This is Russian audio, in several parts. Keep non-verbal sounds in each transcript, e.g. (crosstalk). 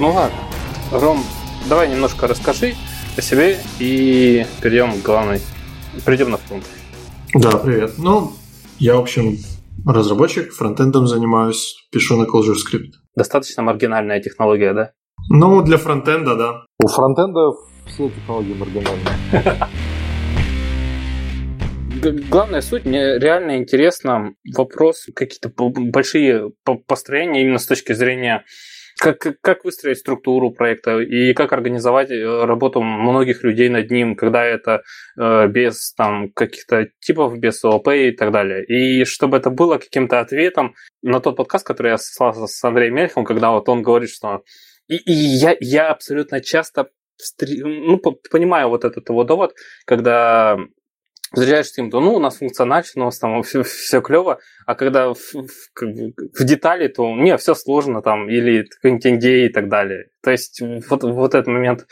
Ну ладно. Ром, давай немножко расскажи о себе и перейдем к главной. Перейдем на фронт. Да, привет. Ну, я, в общем, разработчик, фронтендом занимаюсь, пишу на ClojureScript. Достаточно маргинальная технология, да? Ну, для фронтенда, да. У фронтенда все технологии маргинальные. Главная суть, мне реально интересно вопрос, какие-то большие построения именно с точки зрения как, как выстроить структуру проекта и как организовать э, работу многих людей над ним, когда это э, без там, каких-то типов, без ООП и так далее. И чтобы это было каким-то ответом на тот подкаст, который я ссылался с Андреем Мельхом, когда вот он говорит, что... И, и я, я абсолютно часто ну, понимаю вот этот его довод, когда Возвращаешься им, то ну, у нас функционально, у нас там все, все клево, а когда в, в, в детали, то не, все сложно там, или NDA и так далее. То есть вот, вот этот момент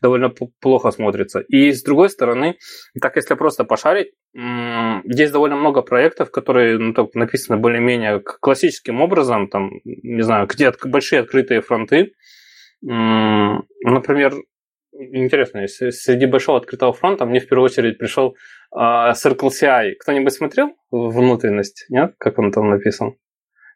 довольно плохо смотрится. И с другой стороны, так если просто пошарить, есть довольно много проектов, которые ну, так, написаны более-менее классическим образом, там, не знаю, где большие открытые фронты, Например, интересно, среди большого открытого фронта мне в первую очередь пришел uh, Circle CI. Кто-нибудь смотрел внутренность? Нет? Как он там написан?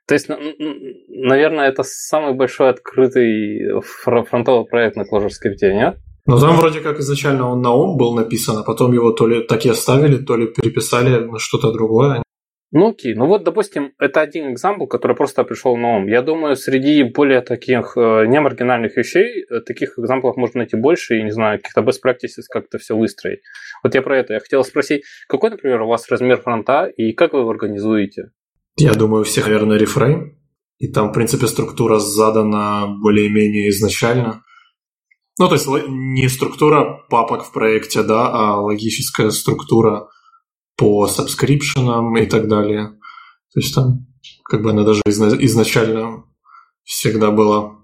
То есть, наверное, это самый большой открытый фронтовый проект на ClojureScript, нет? Но там вроде как изначально он на ОМ был написан, а потом его то ли так и оставили, то ли переписали на что-то другое. Ну окей, ну вот, допустим, это один экзампл, который просто пришел на ум. Я думаю, среди более таких э, немаргинальных вещей, э, таких экзамплов можно найти больше, и, не знаю, каких-то best practices, как это все выстроить. Вот я про это. Я хотел спросить, какой, например, у вас размер фронта, и как вы его организуете? Я думаю, у всех, наверное, рефрейм. И там, в принципе, структура задана более-менее изначально. Ну, то есть не структура папок в проекте, да, а логическая структура по сабскрипшенам и так далее. То есть там как бы она даже изначально всегда была.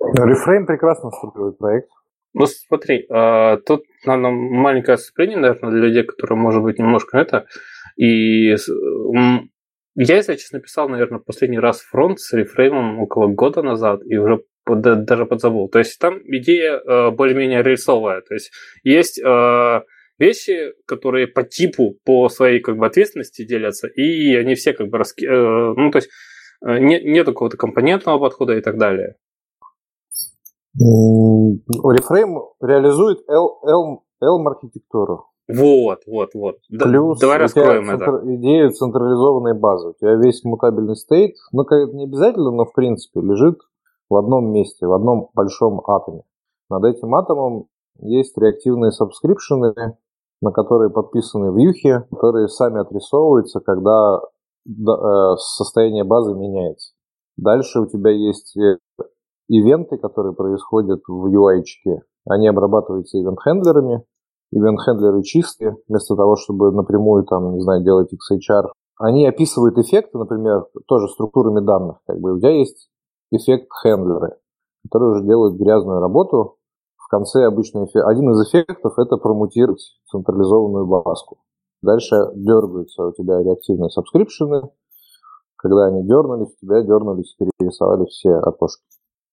Reframe прекрасно структурирует проект. Ну смотри, а, тут надо маленькое отступление, наверное, для людей, которые, может быть, немножко это. И я, если честно, писал, наверное, последний раз фронт с рефреймом около года назад, и уже даже подзабыл. То есть там идея а, более-менее рельсовая. То есть есть а, вещи, которые по типу, по своей как бы ответственности делятся, и они все как бы раски... Э, ну, то есть э, нет, нет какого-то компонентного подхода и так далее. Reframe реализует Elm архитектуру. Вот, вот, вот. Плюс Давай раскроем это. Центр, идея централизованной базы. У тебя весь мутабельный стейт, ну, как не обязательно, но в принципе лежит в одном месте, в одном большом атоме. Над этим атомом есть реактивные subscription ы, на которые подписаны вьюхи, которые сами отрисовываются, когда э, состояние базы меняется. Дальше у тебя есть э, ивенты, которые происходят в UI. -чке. Они обрабатываются ивент-хендлерами. Ивент-хендлеры чистые, вместо того, чтобы напрямую там, не знаю, делать XHR. Они описывают эффекты, например, тоже структурами данных. Как бы у тебя есть эффект-хендлеры, которые уже делают грязную работу, конце обычно эффект. один из эффектов это промутировать централизованную базку. Дальше дергаются у тебя реактивные subscription ы. Когда они дернулись, у тебя дернулись перерисовали все окошки.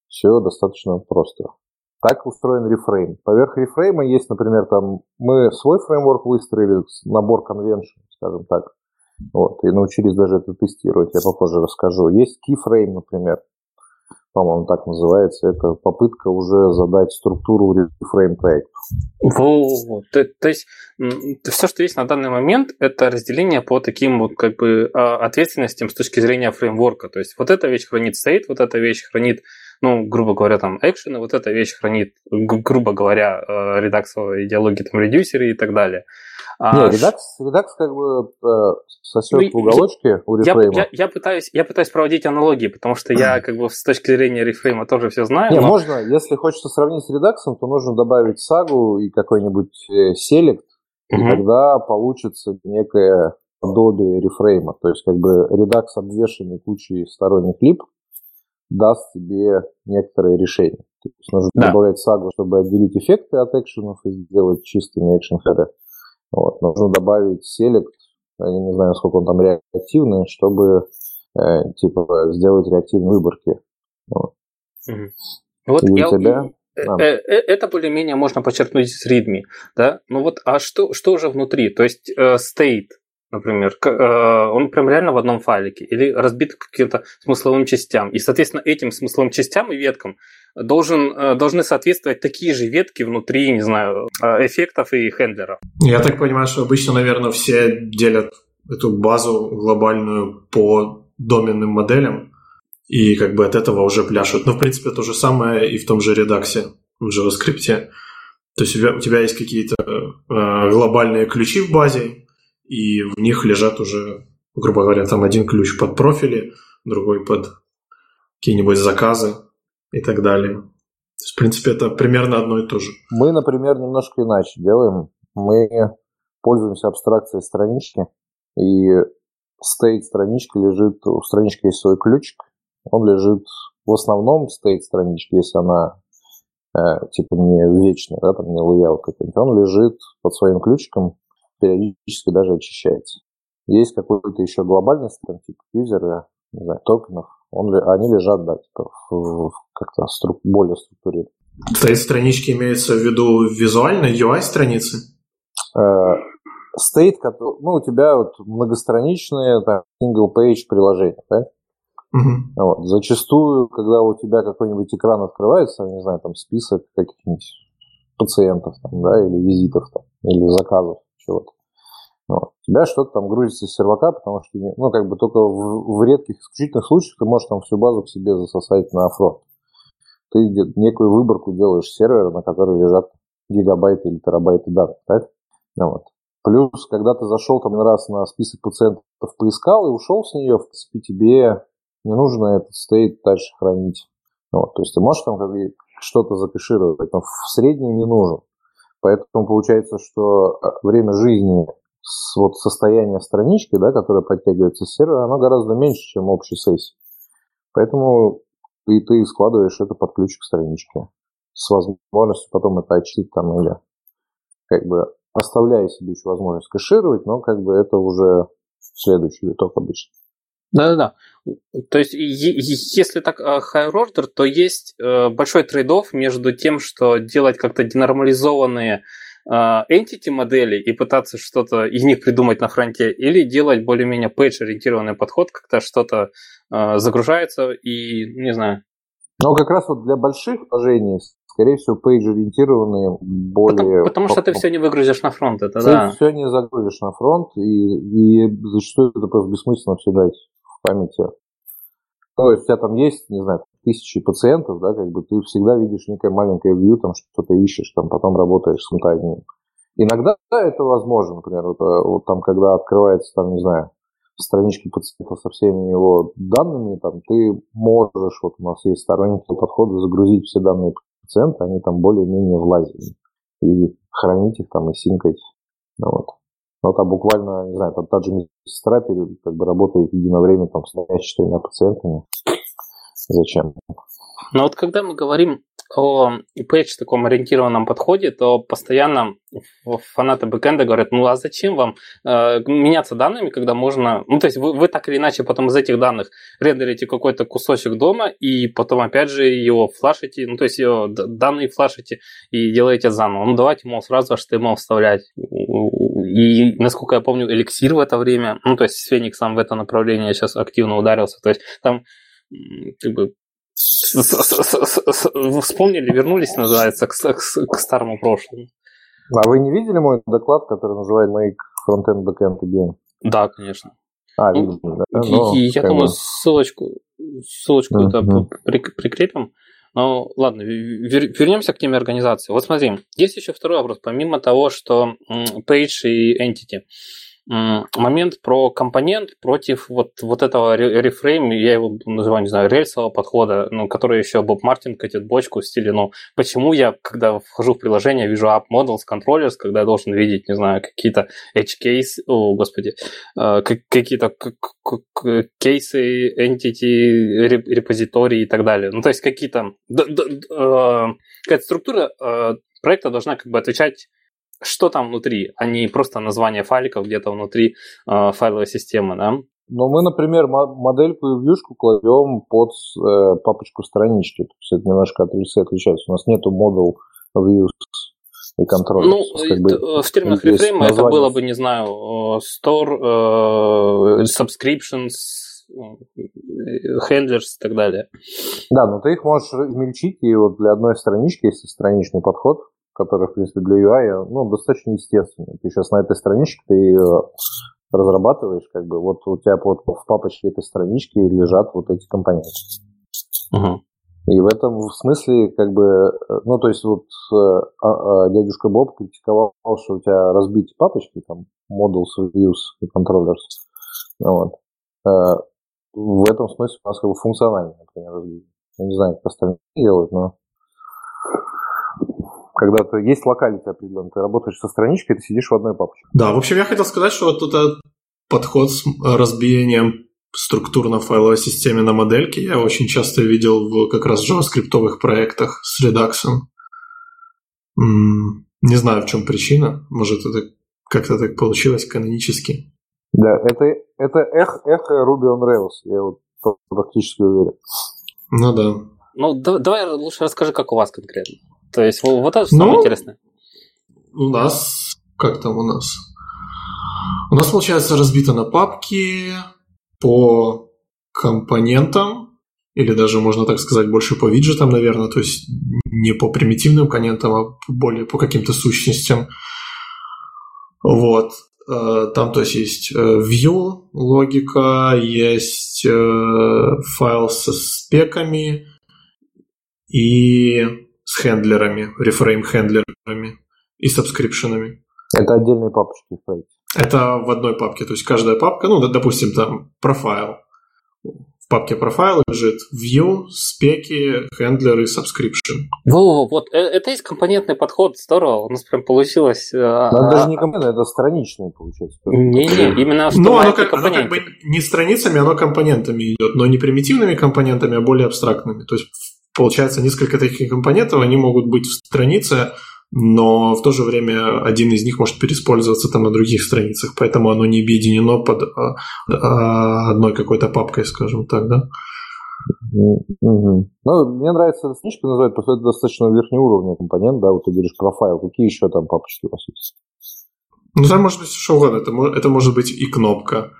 Все достаточно просто. Так устроен reframe. Поверх reframe а есть, например, там мы свой фреймворк выстроили, набор convention, скажем так. Вот, и научились даже это тестировать, я попозже расскажу. Есть keyframe, например по-моему, так называется, это попытка уже задать структуру рефрейм проекта. Вот. То, то есть все, что есть на данный момент, это разделение по таким вот как бы а, ответственностям с точки зрения фреймворка. То есть вот эта вещь хранит state, вот эта вещь хранит, ну, грубо говоря, там экшены, вот эта вещь хранит, грубо говоря, э, редаксовые идеологии, там, редюсеры и так далее. А Не, редакс, редакс как бы э, сосет ну, в уголочке у рефрейма. Я, я, я, пытаюсь, я пытаюсь проводить аналогии, потому что я как бы с точки зрения рефрейма тоже все знаю. Не, но... можно, если хочется сравнить с редаксом, то нужно добавить сагу и какой-нибудь селект, угу. и тогда получится некое подобие рефрейма. То есть как бы редакс, обвешенный кучей сторонних лип, даст тебе некоторые решения. То есть нужно да. добавлять сагу, чтобы отделить эффекты от экшенов и сделать чистыми экшен хеды. Вот. Нужно добавить селект, я не знаю, сколько он там реактивный, чтобы э, типа сделать реактивные выборки. Вот. Вот я, тебя? А. Это более-менее можно подчеркнуть с readme, да? Ну вот, а что, что уже внутри? То есть state, например, он прям реально в одном файлике или разбит каким-то смысловым частям. И, соответственно, этим смысловым частям и веткам должен, должны соответствовать такие же ветки внутри, не знаю, эффектов и хендлеров. Я так понимаю, что обычно, наверное, все делят эту базу глобальную по доменным моделям, и как бы от этого уже пляшут. Но, в принципе, то же самое и в том же редаксе в JavaScript. То есть у тебя, у тебя есть какие-то э, глобальные ключи в базе, и в них лежат уже, грубо говоря, там один ключ под профили, другой под какие-нибудь заказы и так далее. То есть, в принципе, это примерно одно и то же. Мы, например, немножко иначе делаем. Мы пользуемся абстракцией странички, и стейт странички лежит, у странички есть свой ключик, он лежит в основном стейт странички, если она э, типа не вечная, да, там не layout какой-нибудь, он лежит под своим ключиком, периодически даже очищается. Есть какой-то еще глобальный типа юзера, не знаю, токенов, он, они лежат, да, типа как-то струк, более структурированно. Стейт странички имеется в виду визуально, UI страницы? Э, стейт, ну, у тебя вот многостраничные там, single page приложения, да? Угу. Вот. Зачастую, когда у тебя какой-нибудь экран открывается, не знаю, там список каких-нибудь пациентов, там, да, или визитов, там, или заказов, чего-то. Вот. У тебя что-то там грузится с сервака, потому что, ну, как бы только в, в редких исключительных случаях ты можешь там всю базу к себе засосать на фронт. Ты некую выборку делаешь сервера, на который лежат гигабайты или терабайты данных, так? Ну, вот. Плюс, когда ты зашел там раз на список пациентов, поискал и ушел с нее, в принципе, тебе не нужно этот стейт дальше хранить. Вот, то есть ты можешь там как что-то закэшировать, но в среднем не нужен. Поэтому получается, что э, время жизни вот состояния странички, да, которая подтягивается с сервера, оно гораздо меньше, чем общей сессии. Поэтому ты, ты складываешь это под ключик странички с возможностью потом это очистить там или как бы оставляя себе еще возможность кэшировать, но как бы это уже следующий виток обычно. Да-да-да. То есть, если так э, higher order, то есть э, большой трейдов между тем, что делать как-то денормализованные entity модели и пытаться что-то из них придумать на фронте, или делать более-менее page-ориентированный подход, как-то что-то загружается и, не знаю. Ну, как раз вот для больших вложений скорее всего, пейдж-ориентированные более... Потому, потому что ты все не выгрузишь на фронт, это ты да. все не загрузишь на фронт, и, и зачастую это просто бессмысленно все дать в памяти. То есть у тебя там есть, не знаю, тысячи пациентов, да, как бы ты всегда видишь некое маленькое view, там что-то ищешь, там потом работаешь с одним. Иногда это возможно, например, вот, э, вот там, когда открывается, там, не знаю, странички пациента со всеми его данными, там ты можешь, вот у нас есть сторонники подхода, загрузить все данные пациента, они там более-менее влазили. И хранить их там и синкать. Ну, вот. Но там буквально, не знаю, там та же медсестра как бы работает единовременно там с четырьмя пациентами. Зачем? Но вот когда мы говорим о page таком ориентированном подходе, то постоянно фанаты бэкэнда говорят, ну а зачем вам э, меняться данными, когда можно... Ну то есть вы, вы так или иначе потом из этих данных рендерите какой-то кусочек дома, и потом опять же его флашите, ну то есть его данные флашите и делаете заново. Ну давайте, мол, сразу HTML вставлять. И, насколько я помню, эликсир в это время, ну то есть Феникс сам в это направление сейчас активно ударился. То есть там как бы вспомнили, вернулись, называется, к, к, к старому прошлому. А вы не видели мой доклад, который называется Make Frontend Backend Again? Да, конечно. А, ну, видели, да? Но, я думаю, ссылочку, ссылочку uh-huh. это прикрепим. Ну, ладно, вернемся к теме организации. Вот смотри, есть еще второй вопрос. Помимо того, что Page и Entity – момент про компонент против вот, вот этого рефрейм, я его называю, не знаю, рельсового подхода, ну, который еще Боб Мартин катит бочку в стиле, ну, почему я, когда вхожу в приложение, вижу app models, controllers, когда я должен видеть, не знаю, какие-то edge case, о, господи, э, какие-то кейсы, entity, репозитории и так далее. Ну, то есть какие-то... Э, какая-то структура э, проекта должна как бы отвечать что там внутри, а не просто название файликов где-то внутри э, файловой системы, да. но мы, например, модельку и вьюшку кладем под э, папочку странички. То есть это немножко отличается. У нас нету модул views и контроль. Ну, как бы, в терминах рефрейма это было бы, не знаю, store, uh, subscriptions, handlers и так далее. Да, но ты их можешь измельчить, и вот для одной странички есть страничный подход, который, в принципе, для UI ну, достаточно естественный. Ты сейчас на этой страничке ты ее разрабатываешь, как бы вот у тебя вот в папочке этой странички лежат вот эти компоненты. Угу. И в этом смысле, как бы, ну, то есть вот а, а, дядюшка Боб критиковал, что у тебя разбить папочки, там, modules, views и controllers. Вот. А, в этом смысле у нас как бы функционально, например, разбить. Я не знаю, как остальные делают, но когда то есть локалити определенный, ты работаешь со страничкой, ты сидишь в одной папке. Да, в общем, я хотел сказать, что вот этот подход с разбиением структурно файловой системе на модельке я очень часто видел в как раз JavaScript проектах с Redux. Не знаю, в чем причина. Может, это как-то так получилось канонически. Да, это, это эх, эхо Ruby on Rails, я вот практически уверен. Ну да. Ну, давай лучше расскажи, как у вас конкретно. То есть вот это самое ну, интересное. У нас... Как там у нас? У нас, получается, разбито на папки по компонентам, или даже, можно так сказать, больше по виджетам, наверное, то есть не по примитивным компонентам, а более по каким-то сущностям. Вот. Э, там, то есть, есть э, view логика, есть э, файл со спеками и с хендлерами, рефрейм-хендлерами и сабскрипшенами. Это отдельные папочки в Это в одной папке, то есть каждая папка, ну, допустим, там профайл. В папке профайл лежит view, спеки, хендлеры, subscription. Во, вот, э, это есть компонентный подход, здорово, у нас прям получилось. Но а, даже не компонентный, это страничный, получается. Не-не, именно что Ну, оно как, оно как бы не страницами, оно компонентами идет, но не примитивными компонентами, а более абстрактными. То есть получается несколько таких компонентов, они могут быть в странице, но в то же время один из них может переиспользоваться там на других страницах, поэтому оно не объединено под а, а, одной какой-то папкой, скажем так, да? Mm-hmm. Ну, мне нравится эта страничка называть, потому что это достаточно верхнеуровневый компонент, да, вот ты говоришь профайл, какие еще там папочки у вас есть? Ну, там может быть что угодно, это, это может быть и кнопка,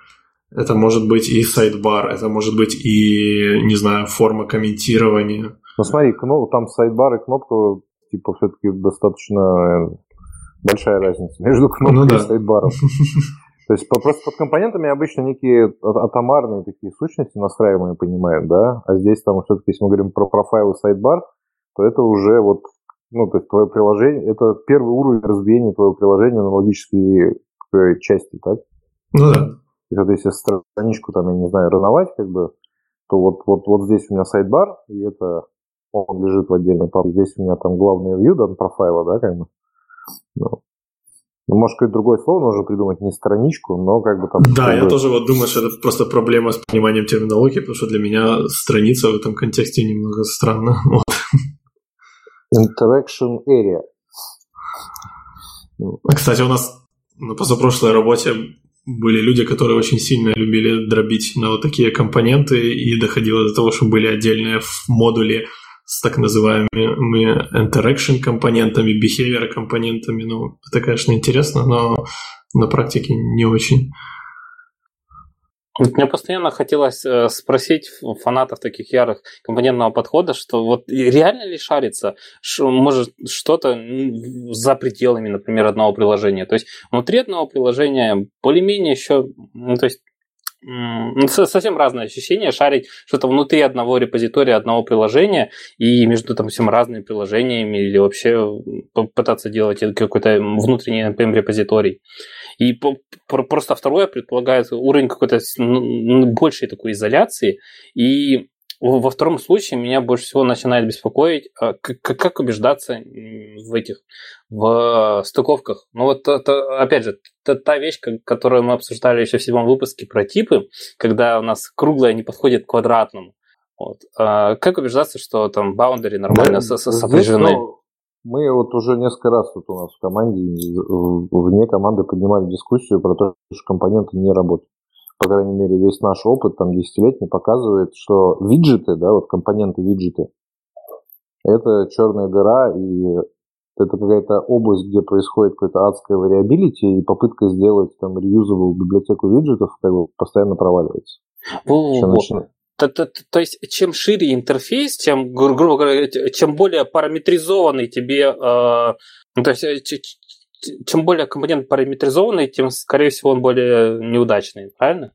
это может быть и сайдбар, это может быть и, не знаю, форма комментирования. Ну смотри, там сайдбар и кнопка, типа, все-таки достаточно большая разница (laughs) между кнопкой ну, да. и сайдбаром. (laughs) То есть просто под компонентами обычно некие атомарные такие сущности настраиваемые понимаем, да? А здесь там все-таки, если мы говорим про профайл и сайдбар, то это уже вот, ну, то есть твое приложение, это первый уровень разбиения твоего приложения на логические части, так? Ну да. И вот если страничку там, я не знаю, рановать, как бы, то вот, вот, вот здесь у меня сайдбар, и это он лежит в отдельной папке. Здесь у меня там главный view дан профайла, да, как бы. Ну, ну, может, какое-то другое слово нужно придумать, не страничку, но как бы там... Да, я тоже вот думаю, что это просто проблема с пониманием терминологии, потому что для меня страница в этом контексте немного странна. (laughs) Вот. Interaction area. Кстати, у нас на позапрошлой работе были люди, которые очень сильно любили дробить на вот такие компоненты, и доходило до того, что были отдельные в модуле с так называемыми interaction компонентами, behavior компонентами. Ну, это, конечно, интересно, но на практике не очень. Мне постоянно хотелось э, спросить фанатов таких ярых компонентного подхода, что вот реально ли шарится, может что-то за пределами, например, одного приложения. То есть внутри одного приложения более-менее еще, ну, то есть совсем разное ощущение шарить что-то внутри одного репозитория, одного приложения и между там всем разными приложениями или вообще пытаться делать какой-то внутренний NPM репозиторий. И просто второе предполагает уровень какой-то большей такой изоляции. И во втором случае меня больше всего начинает беспокоить, а, как убеждаться в этих, в стыковках. Ну вот, это, опять же, это та вещь, которую мы обсуждали еще в седьмом выпуске про типы, когда у нас круглое не подходит к квадратному. Вот. А как убеждаться, что там баундери нормально да, сопряжены? Ну, мы вот уже несколько раз тут у нас в команде, вне команды поднимали дискуссию про то, что компоненты не работают. По крайней мере, весь наш опыт, там, десятилетний, показывает, что виджеты, да, вот компоненты виджеты, это черная дыра, и это какая-то область, где происходит какое-то адское вариабилити, и попытка сделать там реюзовую библиотеку виджетов как бы постоянно проваливается. Во-во-во. То, то, то, то есть, чем шире интерфейс, чем, грубо говоря, чем более параметризованный тебе, э, ну, то есть, э, чем более компонент параметризованный, тем, скорее всего, он более неудачный, правильно?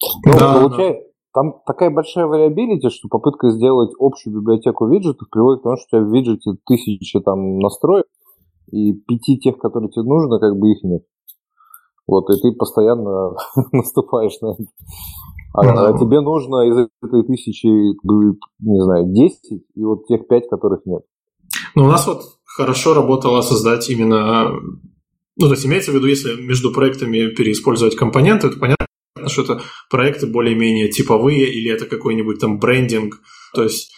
Ну, да, получается, да. там такая большая вариабилити, что попытка сделать общую библиотеку виджетов приводит к тому, что у тебя в виджете тысячи там настроек, и пяти тех, которые тебе нужно, как бы их нет. Вот, и ты постоянно (laughs) наступаешь на это. А, а тебе нужно из этой тысячи, не знаю, 10, и вот тех 5, которых нет. Ну, у нас вот хорошо работало создать именно... Ну, то есть имеется в виду, если между проектами переиспользовать компоненты, то понятно, что это проекты более-менее типовые, или это какой-нибудь там брендинг, то есть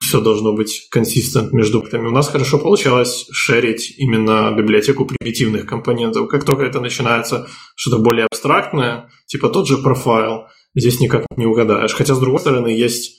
все должно быть консистент между проектами. У нас хорошо получалось шерить именно библиотеку примитивных компонентов. Как только это начинается что-то более абстрактное, типа тот же профайл, здесь никак не угадаешь. Хотя, с другой стороны, есть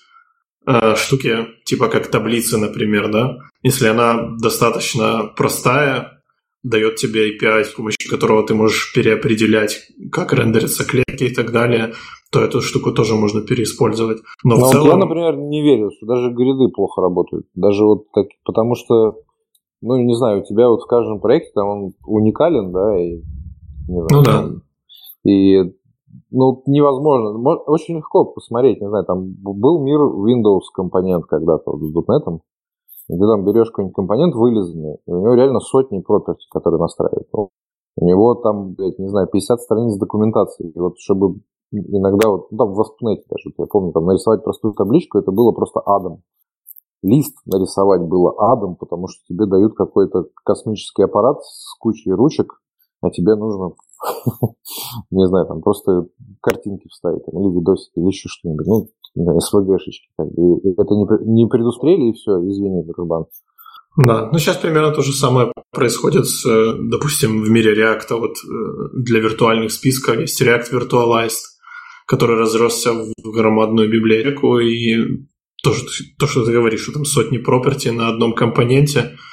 штуки, типа как таблицы, например, да. Если она достаточно простая, дает тебе API, с помощью которого ты можешь переопределять, как рендерятся клетки и так далее, то эту штуку тоже можно переиспользовать. Но, Но в целом... я, например, не верю, что даже гриды плохо работают. Даже вот так, потому что, ну, не знаю, у тебя вот в каждом проекте там он уникален, да, и не знаю, ну да. И ну, невозможно. Очень легко посмотреть, не знаю, там был мир Windows компонент когда-то вот с .NET, где там берешь какой-нибудь компонент вылизанный, и у него реально сотни property, которые настраивают. Ну, у него там, блядь, не знаю, 50 страниц документации. И вот чтобы иногда, вот, ну, там в Аспнете даже, я помню, там нарисовать простую табличку, это было просто адом. Лист нарисовать было адом, потому что тебе дают какой-то космический аппарат с кучей ручек, а тебе нужно (laughs) не знаю, там просто картинки вставить, или видосики, или еще что-нибудь, ну, СВГшечки. И это не, не предусмотрели, и все, извини, дружбан. Да, ну сейчас примерно то же самое происходит, с, э, допустим, в мире React. Вот э, для виртуальных списков есть React Virtualized, который разросся в громадную библиотеку, и то, что, то, что ты говоришь, что там сотни property на одном компоненте –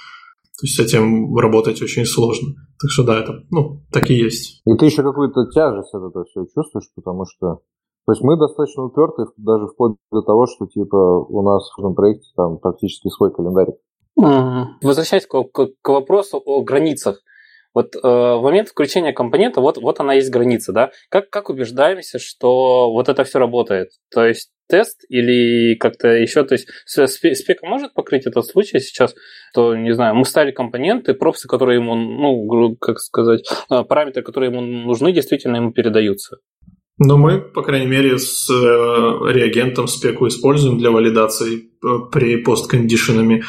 то есть с этим работать очень сложно. Так что да, это, ну, так и есть. И ты еще какую-то тяжесть от этого все чувствуешь, потому что то есть мы достаточно уперты, даже вплоть до того, что типа у нас в этом проекте там практически свой календарь. Возвращаясь к, к, к вопросу о границах. Вот э, в момент включения компонента, вот, вот она есть граница, да? Как, как убеждаемся, что вот это все работает? То есть тест или как-то еще, то есть спека может покрыть этот случай сейчас, то, не знаю, мы ставили компоненты, пропсы, которые ему, ну, как сказать, э, параметры, которые ему нужны, действительно ему передаются. Но мы, по крайней мере, с э, реагентом spec у используем для валидации э, pre-post-condition ами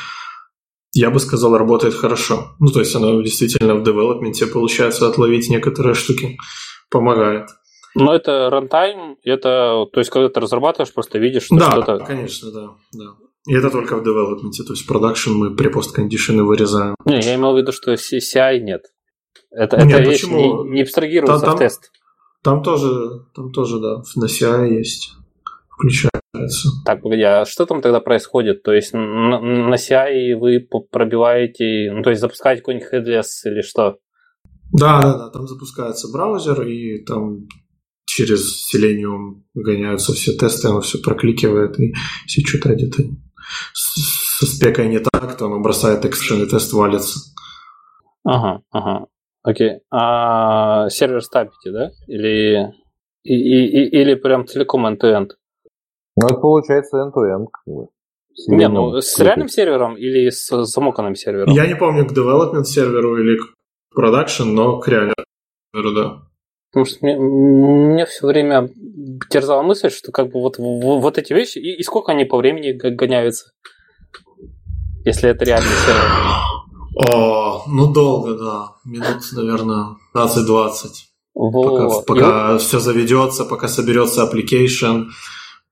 я бы сказал, работает хорошо. Ну, то есть оно действительно в development е получается отловить некоторые штуки, помогает. Но это рантайм, это, то есть, когда ты разрабатываешь, просто видишь, что да, что-то... Да, конечно, да, да. И это только в development е, то есть production мы pre-post-condition ы вырезаем. Не, я имел в виду, что CI нет. Это, нет, это вещь не, не абстрагируется там, в тест. Там тоже, там тоже, да, на CI есть, включается. Так, погоди, а что там тогда происходит? То есть на, на CI вы пробиваете, ну, то есть запускаете какой-нибудь headless или что? Да, да, да, там запускается браузер, и там через Selenium гоняются все тесты, оно все прокликивает, и если что-то где-то со спекой не так, то оно бросает экшен, и тест валится. Ага, ага. Окей. А сервер ставите, да? Или, и, и, или прям целиком end-to-end? Ну, это получается end-to-end. Как Не, ну с реальным сервером или с замоканным сервером? Я не помню, к development серверу или к production, но к реальному серверу, да. Потому что мне, мне все время терзала мысль, что как бы вот, вот эти вещи, и, и сколько они по времени гоняются, если это реальный сервер? О, ну долго, да. Минут, наверное, 15-20. Вот. Пока, пока вот... все заведется, пока соберется application,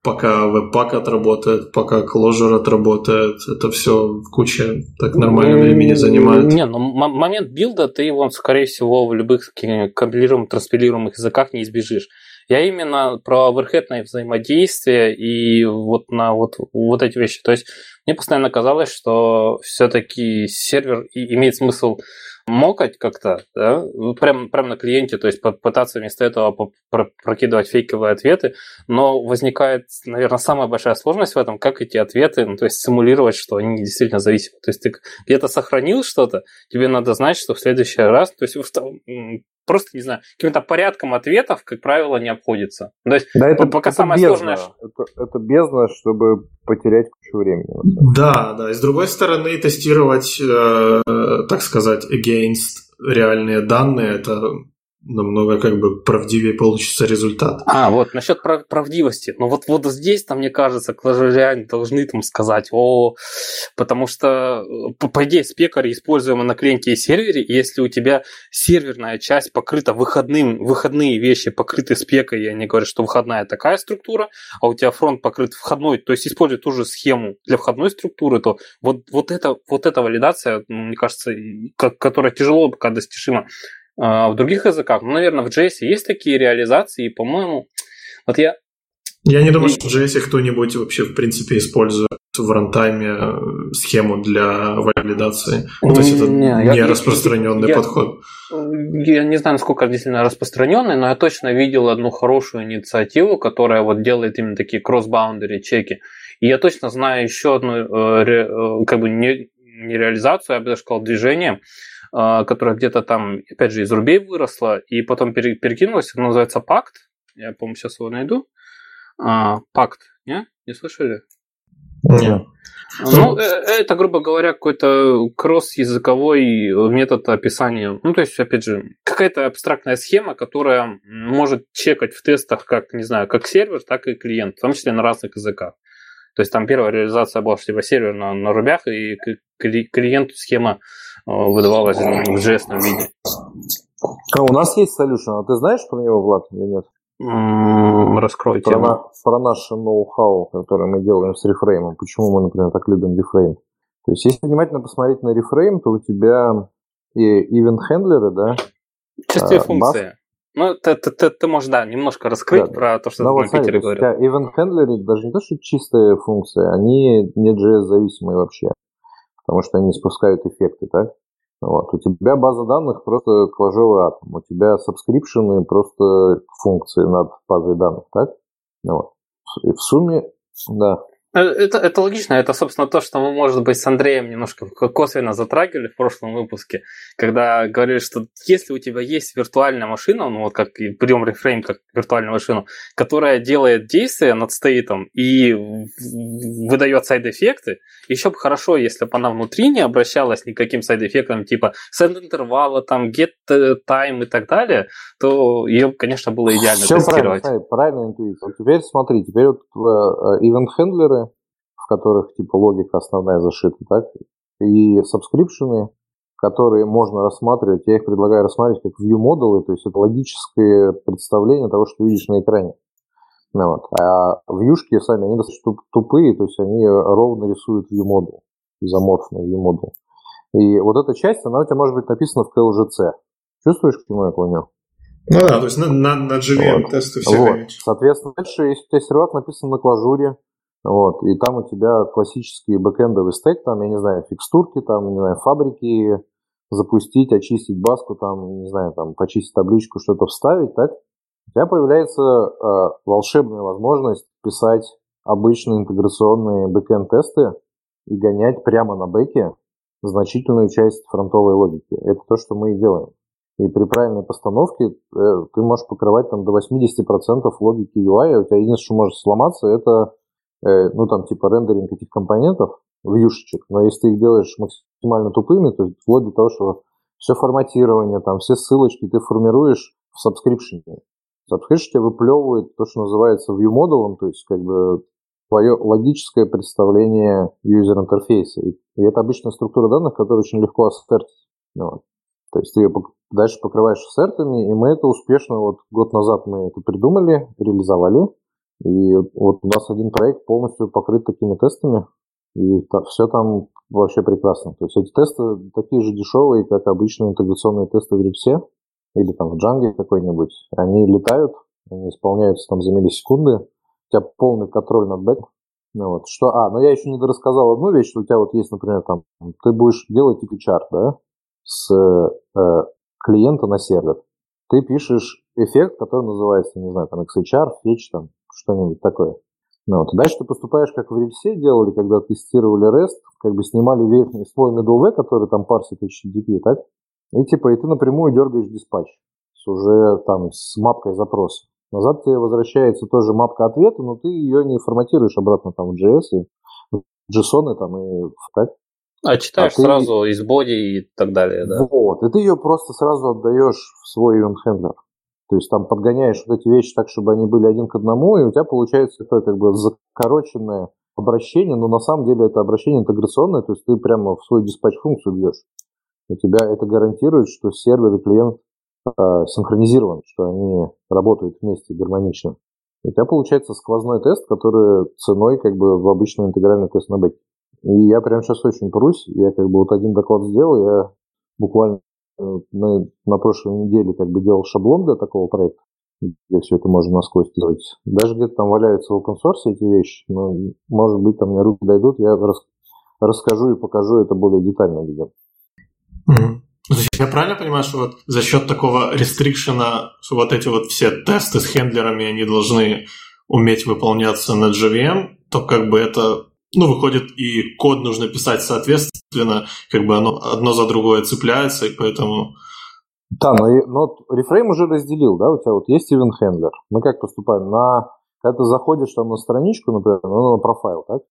пока веб-пак отработает, пока Clojure отработает, это все в куче так нормально времени занимает. Не, ну момент билда ты его, скорее всего, в любых компилируемых, транспилируемых языках не избежишь. Я именно про оверхедное взаимодействие и вот на вот, вот эти вещи. То есть мне постоянно казалось, что все-таки сервер имеет смысл мокать как-то, да, прямо, прямо на клиенте, то есть пытаться вместо этого прокидывать фейковые ответы, но возникает, наверное, самая большая сложность в этом, как эти ответы, ну, то есть симулировать, что они действительно зависимы. То есть ты где-то сохранил что-то, тебе надо знать, что в следующий раз, то есть просто, не знаю, каким-то порядком ответов, как правило, не обходится. То есть да, это, пока это самое бездна. сложное... Это, это бездна, чтобы потерять кучу времени. Да, да. И с другой стороны, тестировать, э, так сказать, against реальные данные, это намного как бы правдивее получится результат. А, вот, насчет прав- правдивости. Ну вот, вот здесь, там, мне кажется, клажеряне должны там сказать, о, потому что, по, по идее, спекари используемы на клиенте и сервере, и если у тебя серверная часть покрыта выходным, выходные вещи покрыты спекой, и они говорят, что выходная такая структура, а у тебя фронт покрыт входной, то есть используют ту же схему для входной структуры, то вот, вот, это, вот эта валидация, мне кажется, которая тяжело пока достижима а в других языках, ну, наверное, в JS есть такие реализации, и, по-моему, вот я... Я не думаю, что в JS кто-нибудь вообще, в принципе, использует в рантайме э, схему для валидации. Ну, то есть это не, не я, распространенный я, подход. Я не знаю, насколько действительно распространенный, но я точно видел одну хорошую инициативу, которая вот делает именно такие кросс-баундери чеки. И я точно знаю еще одну э, э, как бы не, не реализацию, я бы даже сказал, движение, которая где-то там, опять же, из рубей выросла, и потом перекинулась, она называется Пакт. Я, по-моему, сейчас его найду. А, Пакт, не? Не слышали? Нет. Ну, э, это, грубо говоря, какой-то кросс-языковой метод описания. Ну, то есть, опять же, какая-то абстрактная схема, которая может чекать в тестах как, не знаю, как сервер, так и клиент, в том числе на разных языках. То есть там первая реализация была, что типа сервер на, на рубях, и клиенту схема Выдавалось в жестном виде. А у нас есть solution, а ты знаешь про него, Влад, или нет? раскрой про, тему. На, про наше ноу-хау, которое мы делаем с рефреймом. Почему мы, например, так любим рефрейм? То есть, если внимательно посмотреть на рефрейм, то у тебя и event-хендлеры, да? Чистые а, функции. Бас... Ну, ты, ты, ты, ты можешь, да, немножко раскрыть да, про то, что ну, ты вот, на Питере говорил. Event-handler ы даже не то, что чистые функции, они не JS-зависимые вообще потому что они спускают эффекты, так? Вот. У тебя база данных просто кложевый атом, у тебя subscription ы просто функции над базой данных, так? Вот. И в сумме, да, это, это логично, это, собственно, то, что мы, может быть, с Андреем немножко косвенно затрагивали в прошлом выпуске, когда говорили, что если у тебя есть виртуальная машина, ну вот как берем reframe как виртуальную машину, которая делает действия над стейтом и выдает side-эффекты, еще бы хорошо, если бы она внутри не обращалась никаким side-эффектом, типа set interval а, там, get time и так далее, то ее, конечно, было идеально Все тестировать. Правильно, правильно интуиция. Теперь смотри, теперь вот э, event-handler ы в которых типа логика основная зашита, так, и subscription ы, которые можно рассматривать, я их предлагаю рассматривать как view model ы, то есть это логическое представление того, что видишь на экране. Ну, вот. А вьюшки сами, они достаточно тупые, то есть они ровно рисуют view модул, изоморфный view модул. И вот эта часть, она у тебя может быть написана в KLGC. Чувствуешь, к чему я клоню? Ну да, то есть на, на, на JVM вот. тесты все вот. Соответственно, дальше, если у тебя сервак написан на клажуре, вот, и там у тебя классический бэкэндовый стек, там, я не знаю, фикстурки, там, не знаю, фабрики, запустить, очистить баску, там, не знаю, там, почистить табличку, что-то вставить, так? У тебя появляется э, волшебная возможность писать обычные интеграционные бэкэнд-тесты и гонять прямо на бэке значительную часть фронтовой логики. Это то, что мы и делаем. И при правильной постановке э, ты можешь покрывать там до 80% логики UI, а у тебя единственное, что может сломаться, это ну, там, типа, рендеринг этих компонентов, вьюшечек, но если ты их делаешь максимально тупыми, то есть вплоть до того, что все форматирование, там, все ссылочки ты формируешь в сабскрипшене. Subscription тебе выплевывает то, что называется view модулом, то есть, как бы, твое логическое представление юзер интерфейса. И, и это обычная структура данных, которую очень легко ассертить. Ну, вот. То есть ты ее дальше покрываешь ассертами, и мы это успешно, вот год назад мы это придумали, реализовали, и вот у нас один проект полностью покрыт такими тестами, и все там вообще прекрасно. То есть эти тесты такие же дешевые, как обычные интеграционные тесты в Рипсе или там в Django какой-нибудь. Они летают, они исполняются там за миллисекунды, у тебя полный контроль над бэком. Ну вот, что, а, но я еще не рассказал одну вещь, что у тебя вот есть, например, там, ты будешь делать TP-чар, да, с э, клиента на сервер. Ты пишешь эффект, который называется, не знаю, там, XHR, fetch, там, что-нибудь такое. Ну, вот. Дальше ты поступаешь, как в рельсе делали, когда тестировали REST, как бы снимали верхний слой middleware, который там парсит HTTP, так? И типа, и ты напрямую дергаешь диспатч с уже там с мапкой запроса. Назад тебе возвращается тоже мапка ответа, но ты ее не форматируешь обратно там в JS и JSON там и так. А читаешь а сразу ты... из боди и так далее, да? Вот, и ты ее просто сразу отдаешь в свой event handler. То есть там подгоняешь вот эти вещи так, чтобы они были один к одному, и у тебя получается такое как бы закороченное обращение, но на самом деле это обращение интеграционное, то есть ты прямо в свою диспатч-функцию бьешь. У тебя это гарантирует, что сервер и клиент э, синхронизирован, что они работают вместе гармонично. И у тебя получается сквозной тест, который ценой как бы в обычный интегральный тест на. И я прямо сейчас очень прусь, я как бы вот один доклад сделал, я буквально на, на прошлой неделе как бы делал шаблон для такого проекта, где все это можно насквозь сделать. Даже где-то там валяются в open source эти вещи, но, может быть, там мне руки дойдут, я рас, расскажу и покажу это более детально видео. Mm-hmm. Я правильно понимаю, что вот за счет такого рестрикшена, что вот эти вот все тесты с хендлерами, они должны уметь выполняться на JVM, то как бы это ну, выходит, и код нужно писать соответственно, как бы оно одно за другое цепляется, и поэтому... Да, но, но reframe уже разделил, да, у тебя вот есть event handler. Мы как поступаем? На, когда ты заходишь там на страничку, например, ну, на профайл, так?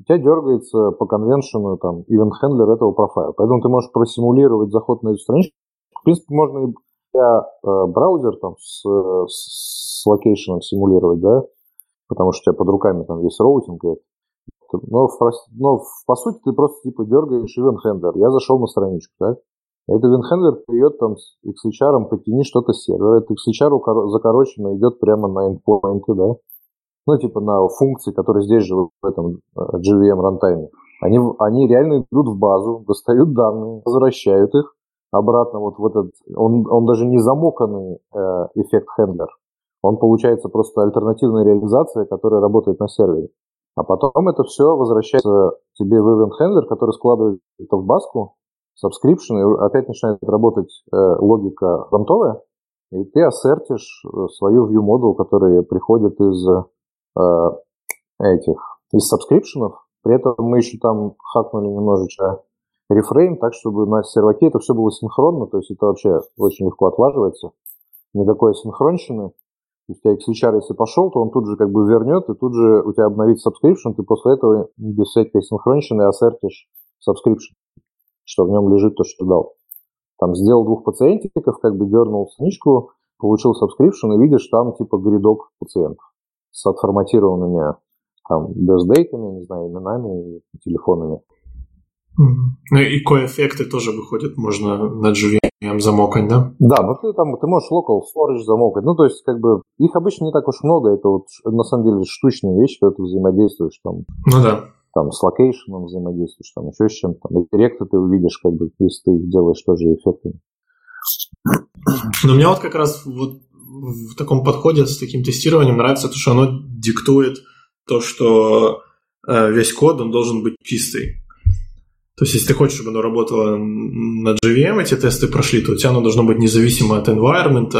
У тебя дергается по convention у там event handler этого профайла. Поэтому ты можешь просимулировать заход на эту страничку. В принципе, можно и для э, браузер там с, с location ом симулировать, да, потому что у тебя под руками там весь роутинг, и но, но по сути ты просто типа дергаешь handler. Я зашел на страничку? Этот event handler придет там с XHR, потяни что-то с сервера. Этот XHR закороченно идет прямо на endpoint, да? Ну, типа на функции, которые здесь же в этом э, рантайме. Они, они реально идут в базу, достают данные, возвращают их обратно вот в этот... Он, он даже не замоканный э, эффект хендлер. Он получается просто альтернативная реализация, которая работает на сервере. А потом это все возвращается тебе в Event Handler, который складывает это в баску, subscription, и опять начинает работать э, логика фронтовая, и ты ассертишь э, свою view model, который приходит из э, этих, из сабскрипшенов. При этом мы еще там хакнули немножечко рефрейм, так чтобы на серваке это все было синхронно, то есть это вообще очень легко отлаживается. Никакой синхронщины. То есть XHR, если пошел, то он тут же как бы вернет, и тут же у тебя обновится subscription, ты после этого без всякой синхронщины ассертишь subscription, что в нем лежит то, что дал. Там сделал двух пациентиков, как бы дернул страничку, получил subscription, и видишь там типа гридок пациентов с отформатированными там бездейтами, не знаю, именами и телефонами. Ну и коэффекты тоже выходят, можно на JVM замокать, да? Да, но ты там, ты можешь local storage замокать. Ну, то есть, как бы, их обычно не так уж много, это вот, на самом деле, штучные вещи, когда ты взаимодействуешь там. Ну да. Там с location ом взаимодействуешь, там еще с чем-то. И redirect ы ты увидишь, как бы, если ты их делаешь тоже эффектами. Но мне вот как раз вот в таком подходе с таким тестированием нравится то, что оно диктует то, что э, весь код, он должен быть чистый. То есть, если ты хочешь, чтобы оно работало на JVM, эти тесты прошли, то у тебя оно должно быть независимо от environment.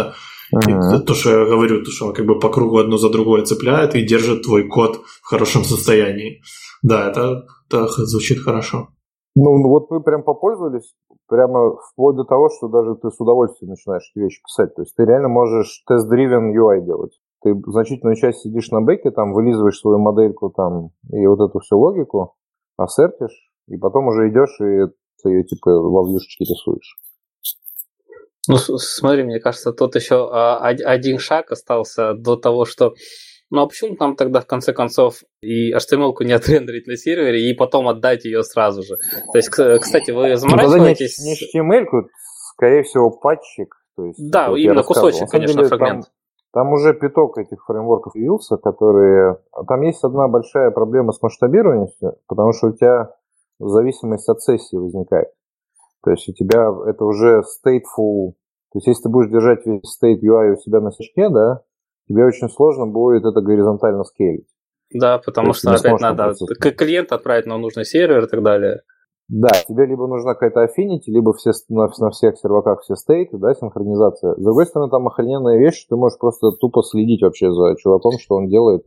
Uh-huh. То, что я говорю, то, что оно как бы по кругу одно за другое цепляет и держит твой код в хорошем состоянии. Да, это, это звучит хорошо. Ну, ну, вот мы прям попользовались, прямо вплоть до того, что даже ты с удовольствием начинаешь эти вещи писать. То есть ты реально можешь тест-driven UI делать. Ты значительную часть сидишь на бэке, там вылизываешь свою модельку там и вот эту всю логику, ассертишь, и потом уже идешь и ты ее типа во вьюшечке рисуешь. Ну, смотри, мне кажется, тут еще а, один шаг остался до того, что ну а почему нам тогда в конце концов и HTML-ку не отрендерить на сервере и потом отдать ее сразу же? То есть, кстати, вы заморачиваетесь... Ну, не, не HTML, скорее всего, патчик. То есть, да, именно кусочек, конечно, деле, фрагмент. Там, там уже пяток этих фреймворков появился, которые... Там есть одна большая проблема с масштабированием, потому что у тебя зависимость от сессии возникает. То есть у тебя это уже stateful, то есть если ты будешь держать весь state UI у себя на сачке, да, тебе очень сложно будет это горизонтально скейлить. Да, потому что опять надо клиент отправить на нужный сервер и так далее. Да, тебе либо нужна какая-то affinity, либо все, на, на всех серваках все стейты, да, синхронизация. С другой стороны, там охрененная вещь, ты можешь просто тупо следить вообще за чуваком, что он делает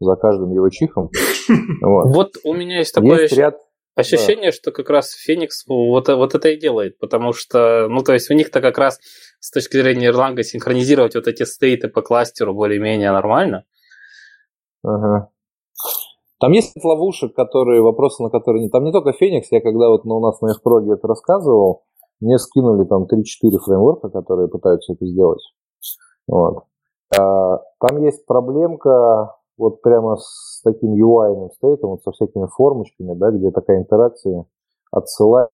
за каждым его чихом. (laughs) Вот, у меня есть такое есть ряд... ощущение, что как раз Феникс вот, вот это и делает, потому что, ну, то есть у них-то как раз с точки зрения Erlang синхронизировать вот эти стейты по кластеру более-менее нормально. Ага. Там есть ловушек, которые, вопросы на которые не... Там не только Феникс, я когда вот ну, у нас на Эфпроге это рассказывал, мне скинули там 3-4 фреймворка, которые пытаются это сделать. Вот. А, там есть проблемка вот прямо с таким UI стейтом, вот со всякими формочками, да, где такая интеракция отсылать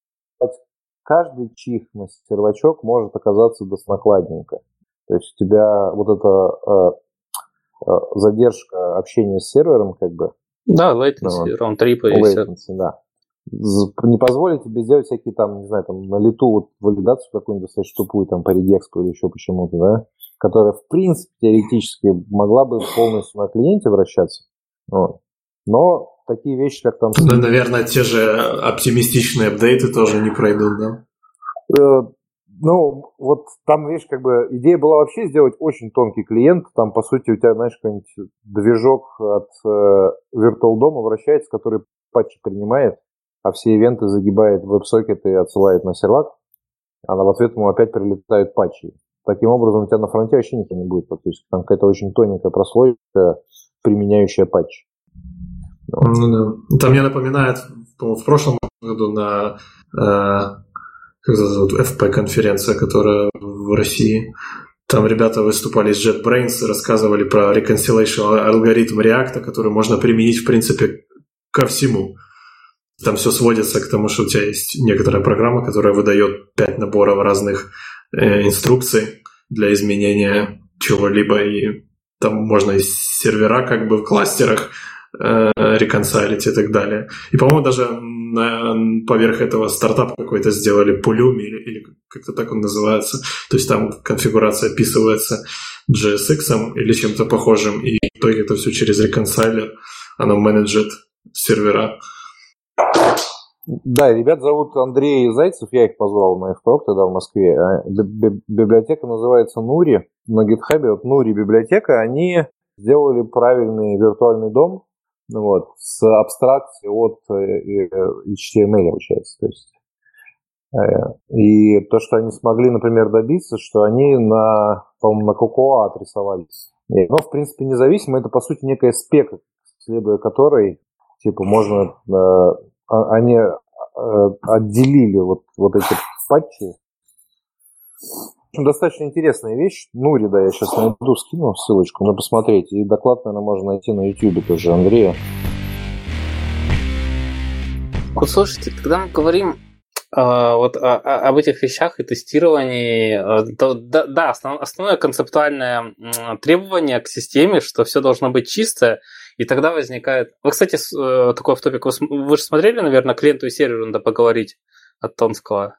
каждый чих на сервачок может оказаться доснакладненько. То есть у тебя вот эта э, э, задержка общения с сервером, как бы, да, latency, round trip и latency, да. Не позволит тебе сделать всякие там, не знаю, там на лету вот валидацию какую-нибудь достаточно тупую, там по редекску или еще почему-то, да, которая, в принципе, теоретически могла бы полностью на клиенте вращаться. Вот. Но такие вещи, как там... Ну, наверное, те же оптимистичные апдейты тоже не пройдут, да? Э, ну, вот там, видишь, как бы идея была вообще сделать очень тонкий клиент. Там, по сути, у тебя, знаешь, какой-нибудь движок от э, Virtual дома вращается, который патчи принимает, а все ивенты загибает в WebSocket и отсылает на сервак, а в ответ ему опять прилетают патчи. Таким образом, у тебя на фронте вообще ничего не будет фактически. Там какая-то очень тоненькая прослойка, применяющая патчи. Вот. Ну, да. Там мне напоминает, в прошлом году на э, как зовут, FP-конференция, которая в России. Там ребята выступали с JetBrains, рассказывали про reconciliation алгоритм React, который можно применить, в принципе, ко всему. Там все сводится к тому, что у тебя есть некоторая программа, которая выдает пять наборов разных э, инструкций для изменения чего-либо, и там можно из сервера как бы в кластерах э, реконсалить и так далее. И, по-моему, даже на, поверх этого стартап какой-то сделали Pulumi или, или как-то так он называется. То есть там конфигурация описывается JSX или чем-то похожим, и в итоге это все через реконсайлер, оно менеджит сервера. Да, ребят зовут Андрей Зайцев, я их позвал на FPOC тогда в Москве. А, библиотека называется Нури. На гитхабе вот Нури библиотека, они сделали правильный виртуальный дом, вот, с абстракцией от э, э, HTML, получается. То есть, э, и то, что они смогли, например, добиться, что они на, по-моему, на Cocoa отрисовались. Но, в принципе, независимо, это, по сути, некая спека, следуя которой, типа, можно... А, они отделили вот, вот эти патчи достаточно интересная вещь. Нури, да, я сейчас найду, скину ссылочку, но посмотреть. И доклад, наверное, можно найти на YouTube тоже Андрея. Вот слушайте, когда мы говорим э, вот о, о, об этих вещах и тестировании, э, то да, да основ, основное концептуальное э, требование к системе, что все должно быть чистое, и тогда возникает... Вы, кстати, э, такой в топик, вы, вы же смотрели, наверное, клиенту и серверу надо поговорить от Тонского?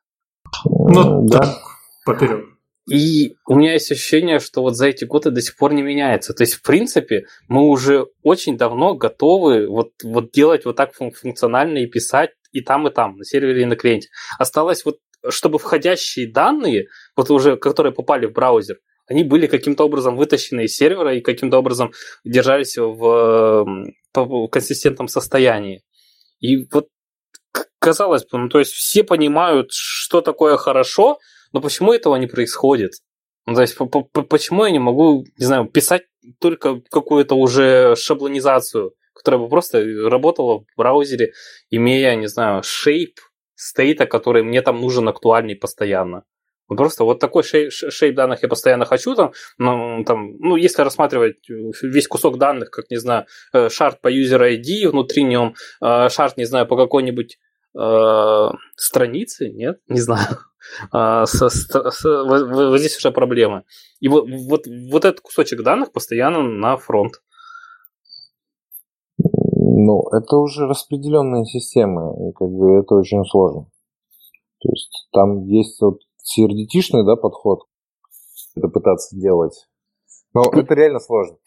Ну, да. Поперек. И у меня есть ощущение, что вот за эти годы до сих пор не меняется. То есть, в принципе, мы уже очень давно готовы вот, вот делать вот так функционально и писать и там, и там, на сервере и на клиенте. Осталось вот, чтобы входящие данные, вот уже, которые попали в браузер, они были каким-то образом вытащены из сервера и каким-то образом держались в, в консистентном состоянии. И вот казалось бы, ну, то есть все понимают, что такое хорошо, но почему этого не происходит? Ну, то есть, почему я не могу, не знаю, писать только какую-то уже шаблонизацию, которая бы просто работала в браузере, имея, не знаю, шейп стейта, который мне там нужен актуальный постоянно. Просто вот такой шейп, данных я постоянно хочу, там, ну, там, ну, если рассматривать весь кусок данных, как, не знаю, э, шарт по user ID, внутри нем э, шарт, не знаю, по какой-нибудь э, странице, нет, не знаю, (laughs) а, со, с, вот, вот здесь уже проблема. И вот, вот, вот этот кусочек данных постоянно на фронт. Ну, это уже распределенные системы, и как бы это очень сложно. То есть там есть вот crdt да, подход, это пытаться делать. Но это реально сложно.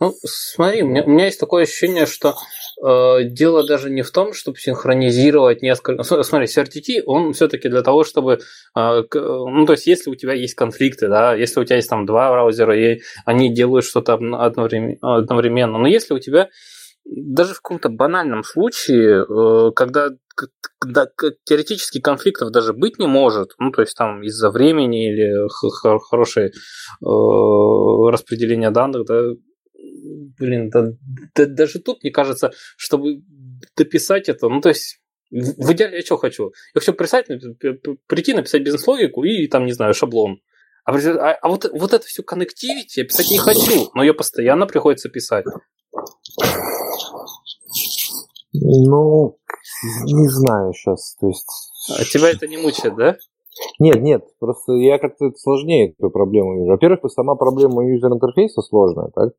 Ну, смотри, у меня, у меня есть такое ощущение, что э, дело даже не в том, чтобы синхронизировать несколько... Смотри, CRTT, он все-таки для того, чтобы... Э, ну, то есть, если у тебя есть конфликты, да, если у тебя есть там два браузера, и они делают что-то одновременно, но если у тебя даже в каком-то банальном случае, э, когда, когда теоретически конфликтов даже быть не может, ну, то есть там из-за времени или хорошее э, распределение данных, да, блин, да, да, даже тут, мне кажется, чтобы дописать это, ну, то есть в идеале я что хочу? Я хочу присать, прийти, написать бизнес-логику и там, не знаю, шаблон. А, а, а вот, вот эту всю коннективити я писать не хочу, но ее постоянно приходится писать. Ну, не знаю сейчас. То есть... А тебя это не мучает, да? Нет, нет, просто я как-то сложнее эту проблему вижу. Во-первых, сама проблема юзер-интерфейса сложная, так?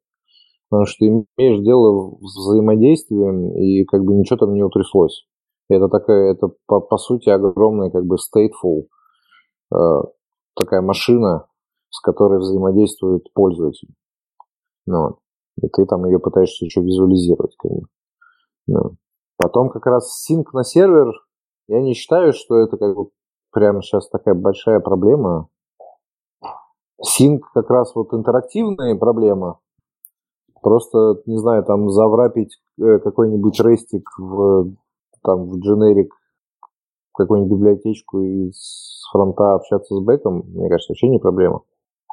Потому что имеешь дело с взаимодействием, и как бы ничего там не утряслось. Это такая, это по, по сути огромная как бы stateful э, такая машина, с которой взаимодействует пользователь. Ну, и ты там ее пытаешься еще визуализировать. Как бы. ну. Потом как раз синк на сервер, я не считаю, что это как бы прямо сейчас такая большая проблема. Синк как раз вот интерактивная проблема, Просто, не знаю, там заврапить э, какой-нибудь рестик в, там, в дженерик какую-нибудь библиотечку и с фронта общаться с бэком, мне кажется, вообще не проблема.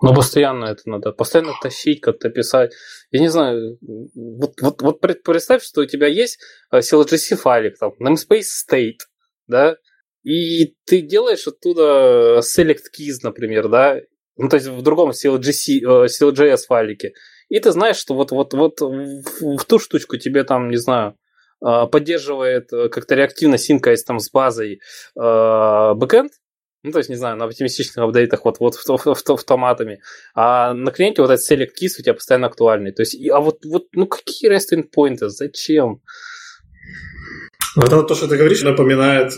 Но постоянно это надо, постоянно тащить, как-то писать. Я не знаю, вот, вот, вот представь, что у тебя есть э, CLGC файлик, там, namespace state, да, и ты делаешь оттуда select keys, например, да, ну, то есть в другом CLGC, CLJS э, файлике, и ты знаешь, что вот-вот-вот в ту штучку тебе там, не знаю, поддерживает э, как-то реактивно синкаясь там с базой э, бэкэнд, ну, то есть, не знаю, на оптимистичных апдейтах вот, вот автоматами, а на клиенте вот этот select keys у тебя постоянно актуальный. То есть, а вот, вот ну, какие REST endpoints? Зачем? Это вот то, что ты говоришь, напоминает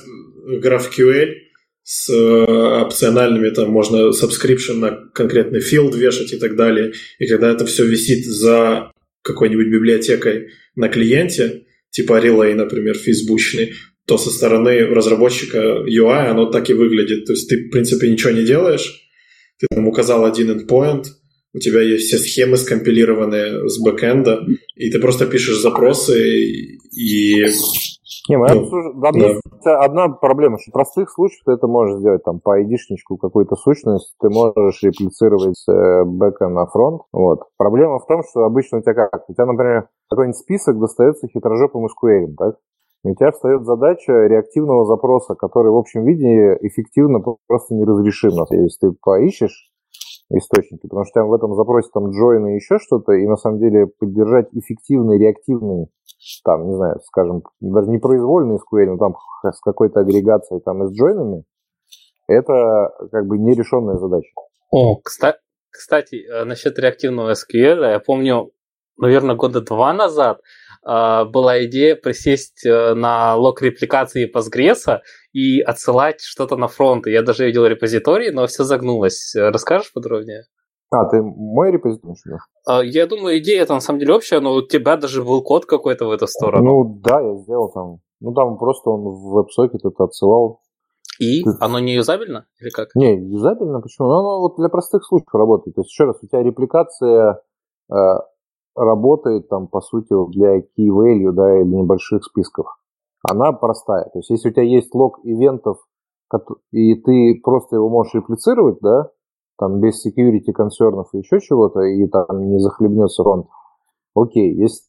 GraphQL, с э, опциональными, там можно subscription на конкретный field вешать и так далее. И когда это все висит за какой-нибудь библиотекой на клиенте, типа Relay, например, фейсбучный, то со стороны разработчика UI оно так и выглядит. То есть ты, в принципе, ничего не делаешь, ты там указал один endpoint, у тебя есть все схемы скомпилированные с бэкэнда, и ты просто пишешь запросы и не, мы ну, обсуж... да. одна проблема, что в простых случаях ты это можешь сделать, там, по ID-шничку какую-то сущность, ты можешь реплицировать с э, бэка на фронт, вот. Проблема в том, что обычно у тебя как? У тебя, например, какой-нибудь список достается хитрожопым SQL, так? И у тебя встает задача реактивного запроса, который в общем виде эффективно просто неразрешим. Если ты поищешь источники, потому что там в этом запросе там join и еще что-то, и на самом деле поддержать эффективный реактивный там, не знаю, скажем, даже не произвольный SQL, но там с какой-то агрегацией там и с джойнами, это как бы нерешенная задача. О, кстати, кстати, э, насчет реактивного SQL, я помню, наверное, года два назад была идея присесть э, на лог репликации Postgres и отсылать что-то на фронт. Я даже видел репозиторий, но все загнулось. Расскажешь подробнее? А, ты мой репозиторий а, Я думаю, идея это на самом деле общая, но у тебя даже был код какой-то в эту сторону. Ну да, я сделал там. Ну там просто он в WebSocket это отсылал. И? Ты... Оно не юзабельно или как? Не, юзабельно, почему? Ну, оно вот для простых случаев работает. То есть, еще раз, у тебя репликация э, работает там, по сути, для key value, да, или небольших списков. Она простая. То есть, если у тебя есть лог ивентов, и ты просто его можешь реплицировать, да, там без security концернов и еще чего-то, и там не захлебнется фронт. Окей, если,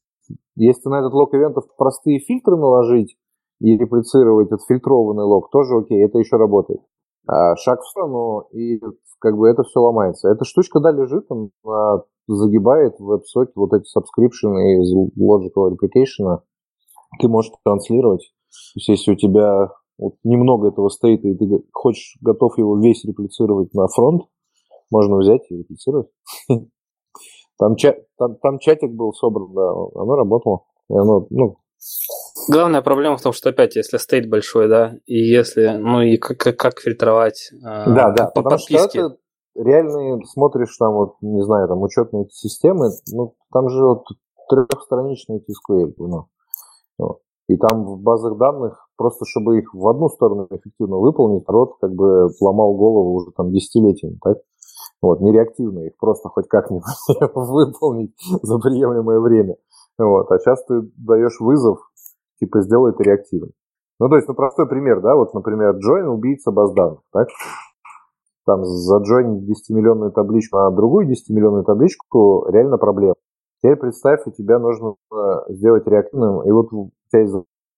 если на этот лог ивентов простые фильтры наложить и реплицировать отфильтрованный лог, тоже окей, это еще работает. А шаг в сторону, и как бы это все ломается. Эта штучка, да, лежит, она загибает в WebSocket вот эти subscription из Logical Replication. Ты можешь транслировать. То есть, если у тебя вот немного этого стоит, и ты хочешь, готов его весь реплицировать на фронт, можно взять и реплицировать. (laughs) Там, чат, там, там чатик был собран, да, оно работало. И оно, ну... Главная проблема в том, что опять, если стейт большой, да, и если, ну и как, как, фильтровать э, да, да, по подписке. Что это, реальные, смотришь там, вот, не знаю, там учетные системы, ну, там же вот трехстраничный TSQL, ну, вот. И там в базах данных, просто чтобы их в одну сторону эффективно выполнить, народ как бы ломал голову уже там десятилетиями, так? Вот, нереактивно их просто хоть как-нибудь (laughs) выполнить за приемлемое время. Вот, а сейчас ты даешь вызов, типа, сделай это реактивно. Ну, то есть, ну, простой пример, да, вот, например, join убийца баз данных, так? Там заджойнить 10-миллионную табличку на другую 10-миллионную табличку реально проблема. Теперь представь, у тебя нужно э, сделать реактивным, и вот у тебя есть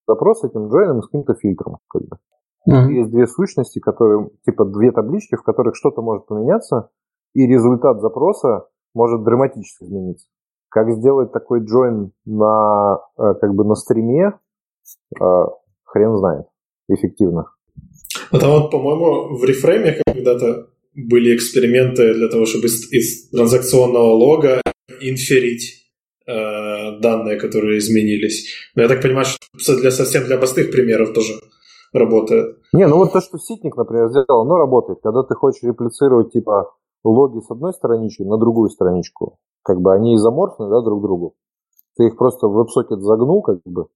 запрос с этим джойном с каким-то фильтром. Как бы. Mm-hmm. Есть две сущности, которые, типа две таблички, в которых что-то может поменяться, и результат запроса может драматически измениться. Как сделать такой джойн на, э, как бы на стриме, хрен знает, эффективно. Это вот, по-моему, в рефрейме когда-то были эксперименты для того, чтобы из, из транзакционного лога инферить э, данные, которые изменились. Но я так понимаю, что для совсем для простых примеров тоже работает. Не, ну вот то, что Ситник, например, сделал, оно работает. Когда ты хочешь реплицировать, типа, логи с одной странички на другую страничку, как бы они изоморфны, да, друг другу. Ты их просто в WebSocket загнул, как бы,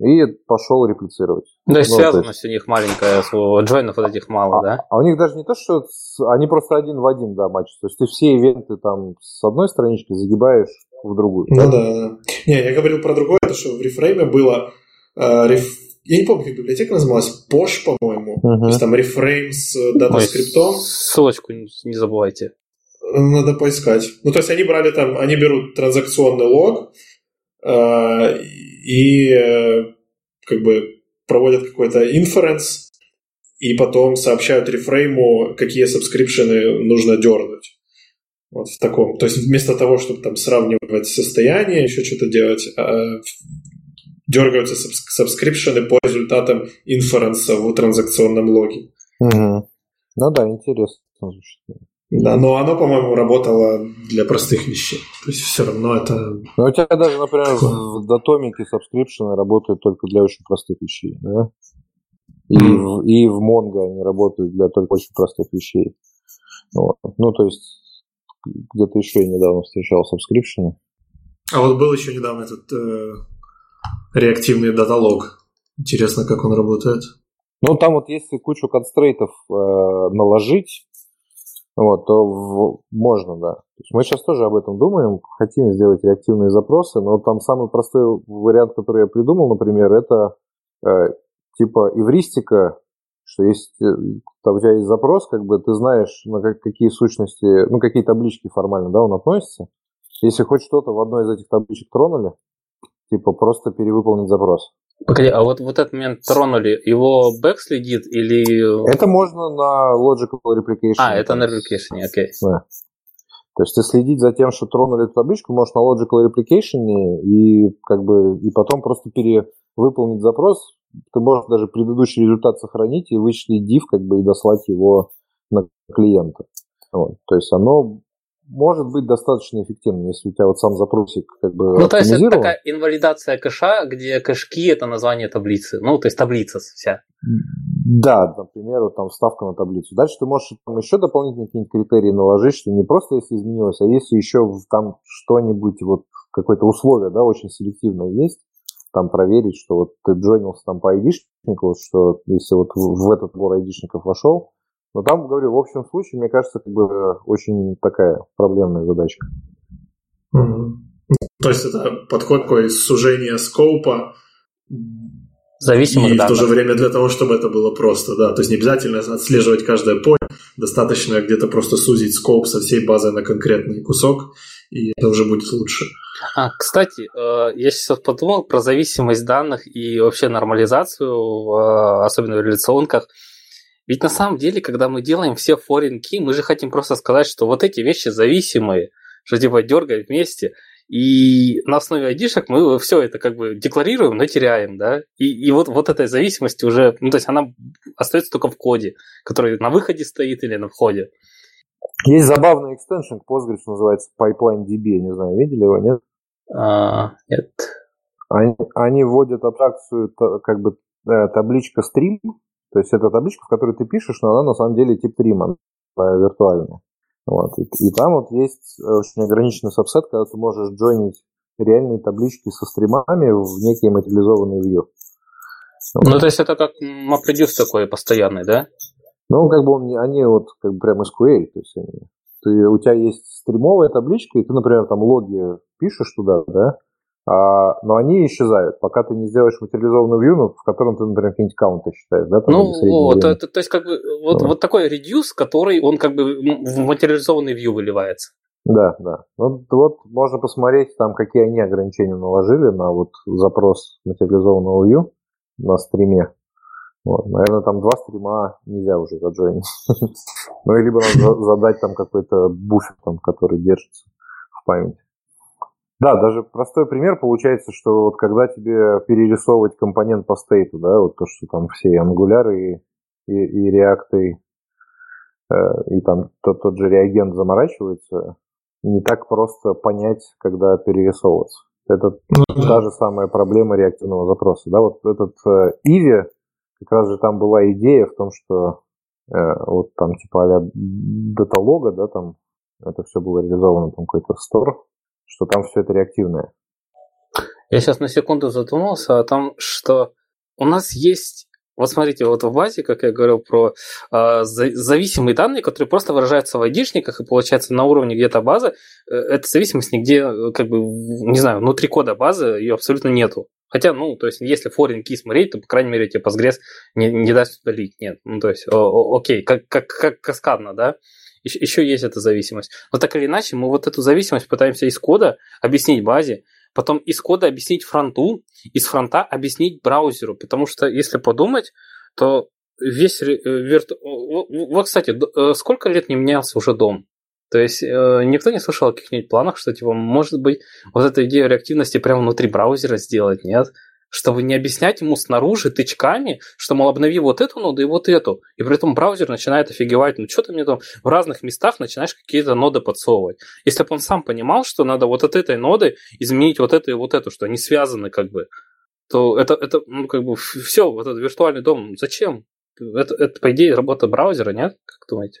и пошел реплицировать. Да, ну, связанность есть... у них маленькая, джойнов вот этих мало, а, да? А у них даже не то, что они просто один в один, да, матч. То есть ты все ивенты там с одной странички загибаешь в другую. Ну да, да. Не, я говорил про другое, это что в рефрейме было э, реф... Я не помню, как библиотека называлась, Posh, по-моему. Uh-huh. То есть там рефрейм с дата-скриптом. Ссылочку не забывайте. Надо поискать. Ну, то есть они брали там, они берут транзакционный лог, э, и э, как бы проводят какой-то inference, и потом сообщают re-frame у, какие subscription ы нужно дернуть. Вот в таком. То есть вместо того, чтобы там сравнивать состояние, еще что-то делать, а дергаются subscription ы по результатам inference а в транзакционном логе. Угу. Ну да, интересно да, но оно, по-моему, работало для простых вещей. То есть все равно это... Ну, у тебя даже, например, в Datomic subscription работают только для очень простых вещей, да? И, mm. в, и в Mongo они работают для только очень простых вещей. Вот. Ну, то есть, где-то еще я недавно встречал subscription. А вот был еще недавно этот э, реактивный даталог. Интересно, как он работает. Ну, там вот если кучу констрейтов э, наложить, вот, то в, можно, да. мы сейчас тоже об этом думаем, хотим сделать реактивные запросы, но там самый простой вариант, который я придумал, например, это э, типа эвристика, что есть, э, там у тебя есть запрос, как бы ты знаешь, на как, какие сущности, ну, какие таблички формально, да, он относится. Если хоть что-то в одной из этих табличек тронули, типа просто перевыполнить запрос. Погоди, а вот, вот этот момент тронули, его бэк следит или... Это можно на Logical Replication. А, это на Replication, окей. Да. То есть ты следить за тем, что тронули эту табличку, можешь на Logical Replication и как бы и потом просто перевыполнить запрос. Ты можешь даже предыдущий результат сохранить и вычислить div как бы и дослать его на клиента. Вот. То есть оно может быть достаточно эффективным, если у тебя вот сам запросик как бы Ну, то есть это такая инвалидация кэша, где кэшки – это название таблицы. Ну, то есть таблица вся. Да, например, вот там вставка на таблицу. Дальше ты можешь там еще дополнительные какие-нибудь критерии наложить, что не просто если изменилось, а если еще там что-нибудь, вот какое-то условие, да, очень селективное есть, там проверить, что вот ты джойнился там по айдишнику, что если вот в этот набор айдишников вошел, но там, говорю, в общем случае, мне кажется, как бы очень такая проблемная задачка. Угу. То есть это подход такой сужения скопа, Зависимых и данных. в то же время для того, чтобы это было просто, да. То есть не обязательно отслеживать каждое поле, достаточно где-то просто сузить скоп со всей базы на конкретный кусок, и это уже будет лучше. А, кстати, э, я сейчас подумал про зависимость данных и вообще нормализацию, э, особенно в реляционках. Ведь на самом деле, когда мы делаем все foreign key, мы же хотим просто сказать, что вот эти вещи зависимые, что типа дергать вместе. И на основе айдишек мы все это как бы декларируем, но теряем, да. И, и вот, вот этой зависимости уже, ну то есть она остается только в коде, который на выходе стоит или на входе. Есть забавный экстеншн к Postgres, называется Pipeline DB, не знаю, видели его, нет? А, нет. Они, они вводят абстракцию, как бы э, табличка stream, то есть это табличка, в которой ты пишешь, но она на самом деле тип трима. виртуальные. Вот. И, и там вот есть очень ограниченный сабсет, когда ты можешь джойнить реальные таблички со стримами в некие материализованные view. Вот. Ну, то есть это как MapReduce такой постоянный, да? Ну, как бы он, они вот как бы прям SQL, то есть они, ты, у тебя есть стримовая табличка, и ты, например, там логи пишешь туда, да, но они исчезают, пока ты не сделаешь материализованную view, ну, в котором ты, например, какие-нибудь каунты считаешь, да? ну, вот, это, то есть, как бы, вот, вот. вот такой reduce, который, он как бы в материализованный view выливается. Да, да. Вот, вот можно посмотреть, там, какие они ограничения наложили на вот запрос материализованного view на стриме. Вот, наверное, там два стрима нельзя уже заджойнить. (laughs) ну, либо надо задать там какой-то буфер, там, который держится в памяти. Да, даже простой пример получается, что вот когда тебе перерисовывать компонент по стейту, да, вот то, что там все ангуляры и, и, и реакты, э, и там тот, тот же реагент заморачивается, не так просто понять, когда перерисовываться. Это ну, та же самая проблема реактивного запроса. Да, вот этот э, Иви, как раз же там была идея в том, что э, вот там типа а даталога, да, там это все было реализовано, там какой-то стор, что там все это реактивное. Я сейчас на секунду задумался о том, что у нас есть вот смотрите, вот в базе, как я говорил про э, зависимые данные, которые просто выражаются в айдишниках, и получается на уровне где-то базы, э, эта зависимость нигде, э, как бы, не знаю, внутри кода базы ее абсолютно нету. Хотя, ну, то есть, если foreign key смотреть, то, по крайней мере, тебе Postgres не, не даст удалить. Нет, ну, то есть, о, о, окей, как, как, как каскадно, да? Еще, есть эта зависимость. Но так или иначе, мы вот эту зависимость пытаемся из кода объяснить базе, потом из кода объяснить фронту, из фронта объяснить браузеру. Потому что, если подумать, то весь вирту... Вот, кстати, э, сколько лет не менялся уже дом? То есть э, никто не слышал о каких-нибудь планах, что типа может быть вот эту идею реактивности прямо внутри браузера сделать, нет? Чтобы не объяснять ему снаружи тычками, что, мол, обнови вот эту ноду и вот эту. И при этом браузер начинает офигевать, ну что ты мне там в разных местах начинаешь какие-то ноды подсовывать. Если бы он сам понимал, что надо вот от этой ноды изменить вот это и вот это, что они связаны как бы, то это, это ну, как бы все, вот этот виртуальный дом, зачем? Это, это, по идее, работа браузера, нет? Как думаете?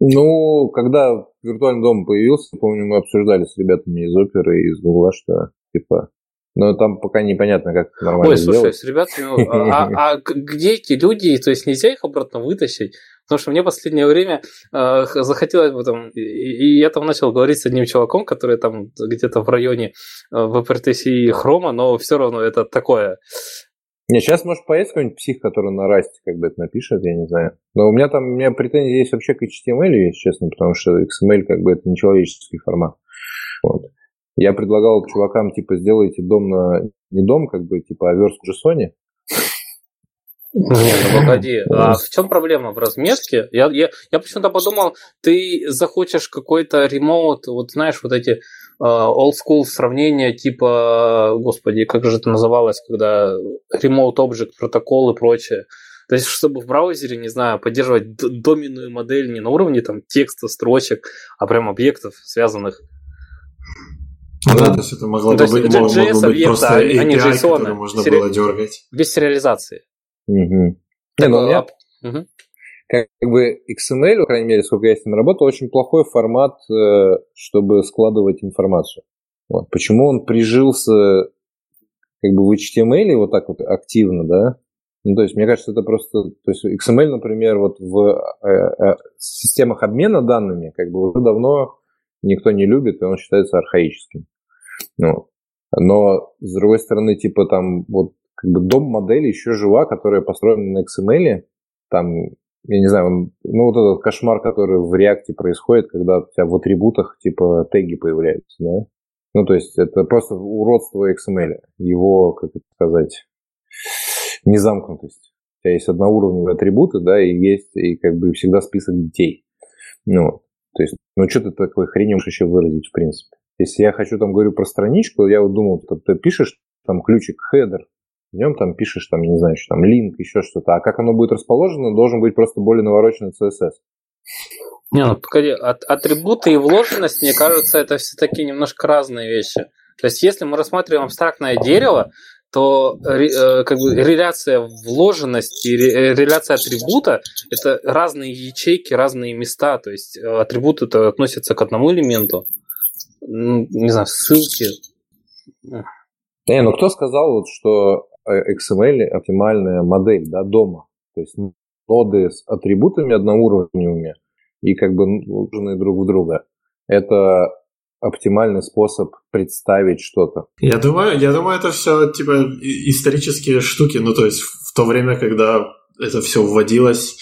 Ну, когда виртуальный дом появился, помню, мы обсуждали с ребятами из оперы и из Гугла, что типа но там пока непонятно, как нормально Ой, слушай, сделать. с ребятами, ну, (laughs) а, а, где эти люди? То есть нельзя их обратно вытащить? Потому что мне в последнее время э, захотелось бы там, и, и я там начал говорить с одним чуваком, который там где-то в районе э, VPRTC Хрома, но все равно это такое. Не, сейчас может появиться какой-нибудь псих, который на расте как бы это напишет, я не знаю. Но у меня там, у меня претензии есть вообще к HTML, если честно, потому что XML как бы это нечеловеческий формат. Вот. Я предлагал чувакам, типа, сделайте дом на... Не дом, как бы, типа, а верстку JSON. Нет, ну погоди, а в чем проблема в разметке? Я, я, я почему-то подумал, ты захочешь какой-то ремоут, вот знаешь, вот эти uh, old school сравнения типа, господи, как же это называлось, когда remote object протокол и прочее. То есть, чтобы в браузере, не знаю, поддерживать доменную модель не на уровне там текста, строчек, а прям объектов, связанных ну, да, то есть это могло, ну, бы, быть, могло, JS могло быть просто API, они JSON, который можно сери... было дергать. Без сериализации. Угу. Не, ну, меня, угу. как, как бы XML, по крайней мере, сколько я с ним работал, очень плохой формат, э, чтобы складывать информацию. Вот. Почему он прижился как бы в HTML вот так вот активно, да? Ну, то есть, мне кажется, это просто... То есть, XML, например, вот в э, э, системах обмена данными как бы уже давно никто не любит, и он считается архаическим. Ну, но, с другой стороны, типа там вот как бы дом модели еще жива, которая построена на XML, там, я не знаю, он, ну вот этот кошмар, который в реакте происходит, когда у тебя в атрибутах типа теги появляются, да? Ну, то есть это просто уродство XML, его, как это сказать, незамкнутость. У тебя есть одноуровневые атрибуты, да, и есть и как бы всегда список детей. Ну, то есть, ну что ты такой можешь еще выразить, в принципе? Если я хочу там говорю про страничку, я вот думал, ты, ты пишешь там ключик header, в нем там пишешь там, не знаю, что там линк, еще что-то. А как оно будет расположено, должен быть просто более навороченный CSS. Не, ну от, атрибуты и вложенность, мне кажется, это все-таки немножко разные вещи. То есть, если мы рассматриваем абстрактное дерево, то э, как бы реляция вложенности, реляция атрибута – это разные ячейки, разные места. То есть атрибуты это относятся к одному элементу. Не знаю, ссылки. Не, ну кто сказал, вот, что XML оптимальная модель да, дома? То есть ноды с атрибутами одноуровневыми и как бы нужны друг в друга. Это оптимальный способ представить что-то. Я думаю, я думаю, это все типа исторические штуки. Ну, то есть в то время, когда это все вводилось,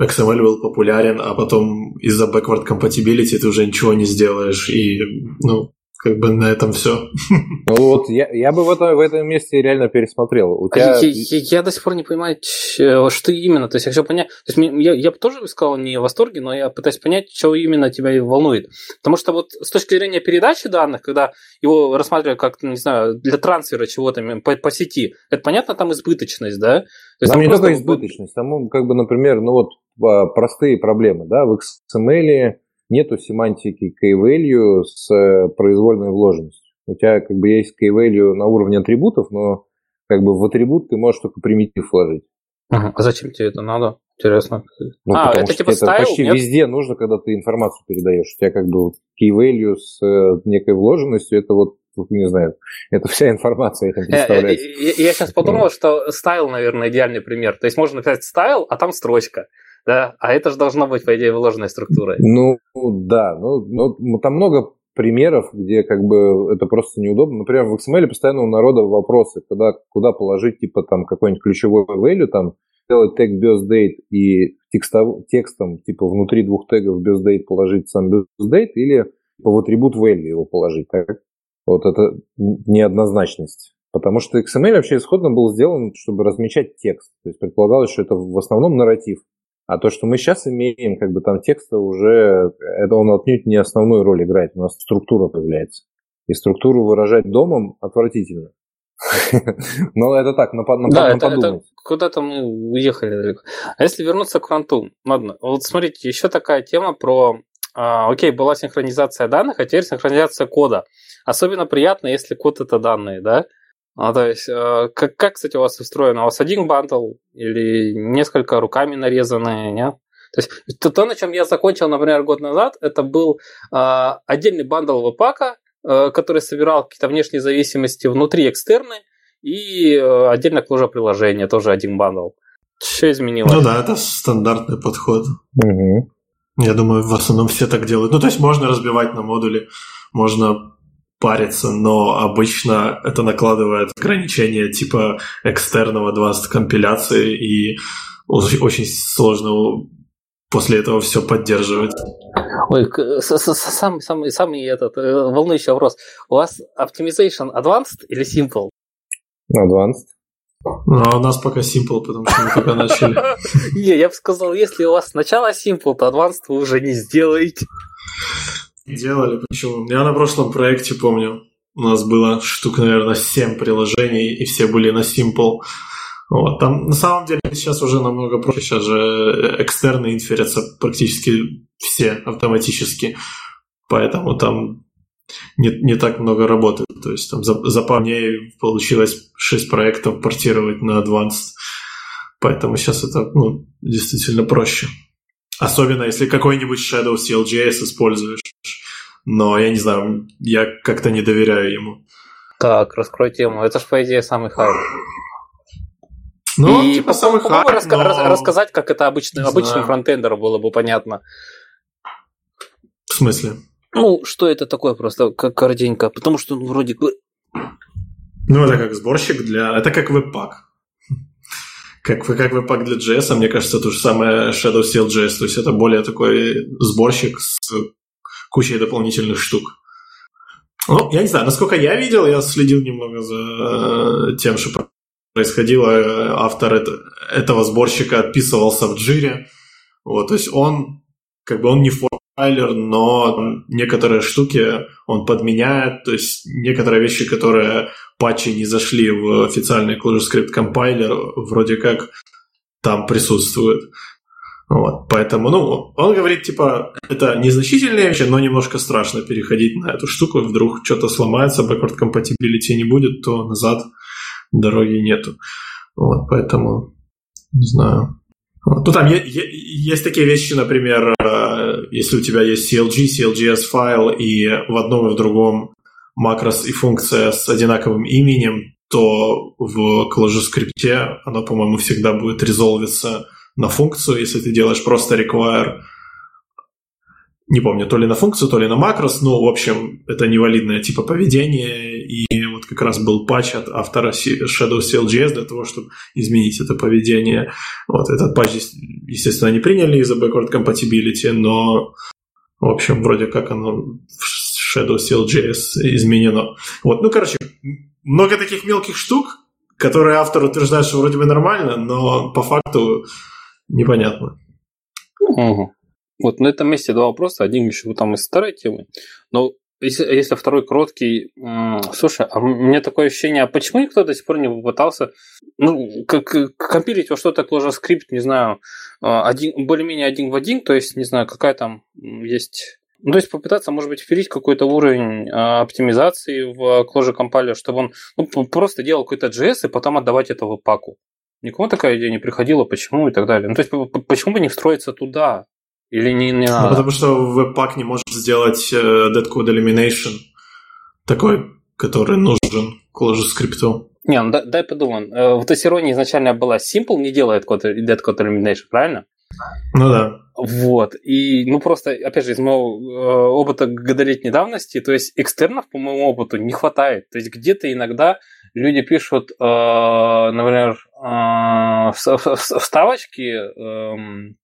XML был популярен, а потом из-за backward compatibility ты уже ничего не сделаешь. И, ну, как бы на этом все. (laughs) Ну вот я, я бы в, это, в этом месте реально пересмотрел. У тебя... я, я, я до сих пор не понимаю, что именно. То есть я хочу понять. То есть я, я бы тоже сказал не в восторге, но я пытаюсь понять, что именно тебя волнует. Потому что вот с точки зрения передачи данных, когда его рассматривают как, не знаю, для трансфера чего-то по, по сети, это понятно, там избыточность, да? То есть там, там не только избыточность, там как бы, например, ну вот простые проблемы, да, в XML нету семантики key-value с э, произвольной вложенностью. У тебя как бы есть key-value на уровне атрибутов, но как бы в атрибут ты можешь только примитив вложить. Ага. А зачем тебе это надо? Интересно. Ну, а, это типа это style, почти нет? везде нужно, когда ты информацию передаешь. У тебя как бы key value с э, некой вложенностью, это вот не знаю, (laughs) это вся информация этим э, представляется. Я, я, я сейчас подумал, что стайл, наверное, идеальный пример. То есть можно написать стайл, а там строчка да? А это же должно быть, по идее, вложенной структурой. Ну, да, ну, ну, там много примеров, где как бы это просто неудобно. Например, в XML постоянно у народа вопросы, когда, куда положить типа там какой-нибудь ключевой value, там сделать тег BiosDate и текстов, текстом типа внутри двух тегов BiosDate положить сам BiosDate или в атрибут value его положить. Так? Вот это неоднозначность. Потому что XML вообще исходно был сделан, чтобы размечать текст. То есть предполагалось, что это в основном нарратив. А то, что мы сейчас имеем, как бы там текста уже, это он отнюдь не основную роль играет, у нас структура появляется. И структуру выражать домом отвратительно. (laughs) Но это так, на, подумать. Куда-то мы уехали далеко. А если вернуться к кванту, ладно, вот смотрите, еще такая тема про, а, окей, была синхронизация данных, а теперь синхронизация кода. Особенно приятно, если код это данные, да? А, то есть, э, как, как, кстати, у вас устроено? У вас один бандл или несколько руками нарезанные, нет? То есть, то, то, на чем я закончил, например, год назад, это был э, отдельный bundle webpack а, э, который собирал какие-то внешние зависимости внутри extern ы, и э, отдельно как приложение, тоже один bundle. Что изменилось? Ну да, это стандартный подход. Угу. Я думаю, в основном все так делают. Ну, то есть можно разбивать на модули, можно париться, но обычно это накладывает ограничения типа экстерного advanced компиляции, и очень сложно после этого все поддерживать. Ой, самый, самый, самый этот э, волнующий вопрос. У вас Optimization Advanced или Simple? Advanced. Ну, а у нас пока Simple, потому что мы только начали. (laughs) Не, я бы сказал, если у вас сначала Simple, то Advanced вы уже не сделаете. Делали, почему? Я на прошлом проекте помню, у нас было штук, наверное, 7 приложений, и все были на Simple. Вот. Там на самом деле сейчас уже намного проще. Сейчас же экстерны инферятся практически все автоматически. Поэтому там не, не так много работы. То есть там за, за пару дней получилось 6 проектов портировать на Advanced. Поэтому сейчас это ну, действительно проще. Особенно если какой-нибудь Shadow CLJS используешь. Но я не знаю, я как-то не доверяю ему. Так, раскрой тему. Это же, по идее, самый хайп. Ну, и типа самый хайп, раска- но... рассказать, как это обычный, обычным фронтендеру было бы понятно. В смысле? Ну, что это такое просто, как коротенько? Потому что, ну, вроде бы... Ну, это как сборщик для... Это как веб-пак как, как веб-пак для JS, мне кажется, то же самое Shadow CLJS, то есть это более такой сборщик с кучей дополнительных штук. Ну, я не знаю, насколько я видел, я следил немного за тем, что происходило. Автор это, этого сборщика отписывался в джире. Вот, то есть он как бы он не файлер, но некоторые штуки он подменяет, то есть некоторые вещи, которые патчи не зашли в официальный ClojureScript компайлер, вроде как там присутствуют. Вот, поэтому, ну, он говорит, типа, это незначительные вещи, но немножко страшно переходить на эту штуку, вдруг что-то сломается, backward compatibility не будет, то назад дороги нету. Вот, поэтому, не знаю. Ну, там есть такие вещи, например, э, если у тебя есть CLG, CLGS файл, и в одном и в другом макрос и функция с одинаковым именем, то в ClojureScript оно, по-моему, всегда будет резолвиться на функцию, если ты делаешь просто require не помню, то ли на функцию, то ли на макрос, но, в общем, это невалидное типа поведение, и вот как раз был патч от автора Shadow CLJS для того, чтобы изменить это поведение. Вот этот патч, естественно, не приняли из-за backward compatibility, но, в общем, вроде как оно в Shadow CLJS изменено. Вот, ну, короче, много таких мелких штук, которые автор утверждает, что вроде бы нормально, но по факту непонятно. Угу. Вот на этом месте два вопроса. Один еще там из старой темы. Но если, если второй короткий, слушай, а у меня такое ощущение, а почему никто до сих пор не попытался ну, как, компилить во что-то ClojureScript, не знаю, а, один, более-менее один в один, то есть, не знаю, какая там есть ну, то есть попытаться, может быть, впилить какой-то уровень а, оптимизации в Clojure компайлер, чтобы он ну, просто делал какой-то JS и потом отдавать это в паку. Никому такая идея не приходила, почему и так далее. Ну, то есть, почему бы не встроиться туда? Или не, не надо? Ну, потому что Webpack не может сделать э, Dead Code Elimination такой, который нужен ClojureScript. Не, ну дай, дай подумаем. Э, в Тессероне изначально была Simple, не делает Dead Code Elimination, правильно? Ну да. Вот. И, ну, просто, опять же, из моего э, опыта годолетней давности, то есть экстернов, по моему опыту, не хватает. То есть где-то иногда люди пишут, э, например, э, вставочки э,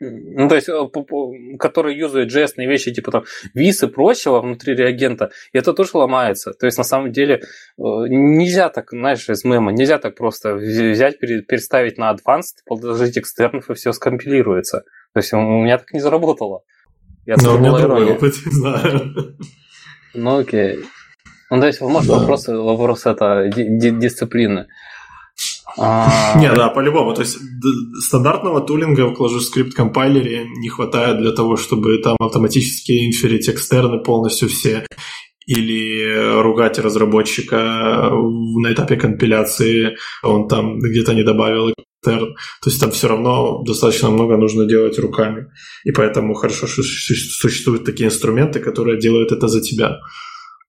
ну, то есть, э, который юзают js вещи, типа там виз и прочего внутри реагента, и это тоже ломается. То есть, на самом деле, э, нельзя так, знаешь, из мема, нельзя так просто взять, переставить на advanced, положить экстернов, и все скомпилируется. То есть, у меня так не заработало. Я Но у меня другой опыт, (laughs) знаю. Ну, окей. Ну, то есть, может, вопрос, вопрос это дисциплины. А... Не, да, по-любому. То есть стандартного тулинга в ClojureScript компайлере не хватает для того, чтобы там автоматически инферить экстерны полностью все или ругать разработчика на этапе компиляции, он там где-то не добавил экстерн. То есть там все равно достаточно много нужно делать руками. И поэтому хорошо, что существуют такие инструменты, которые делают это за тебя.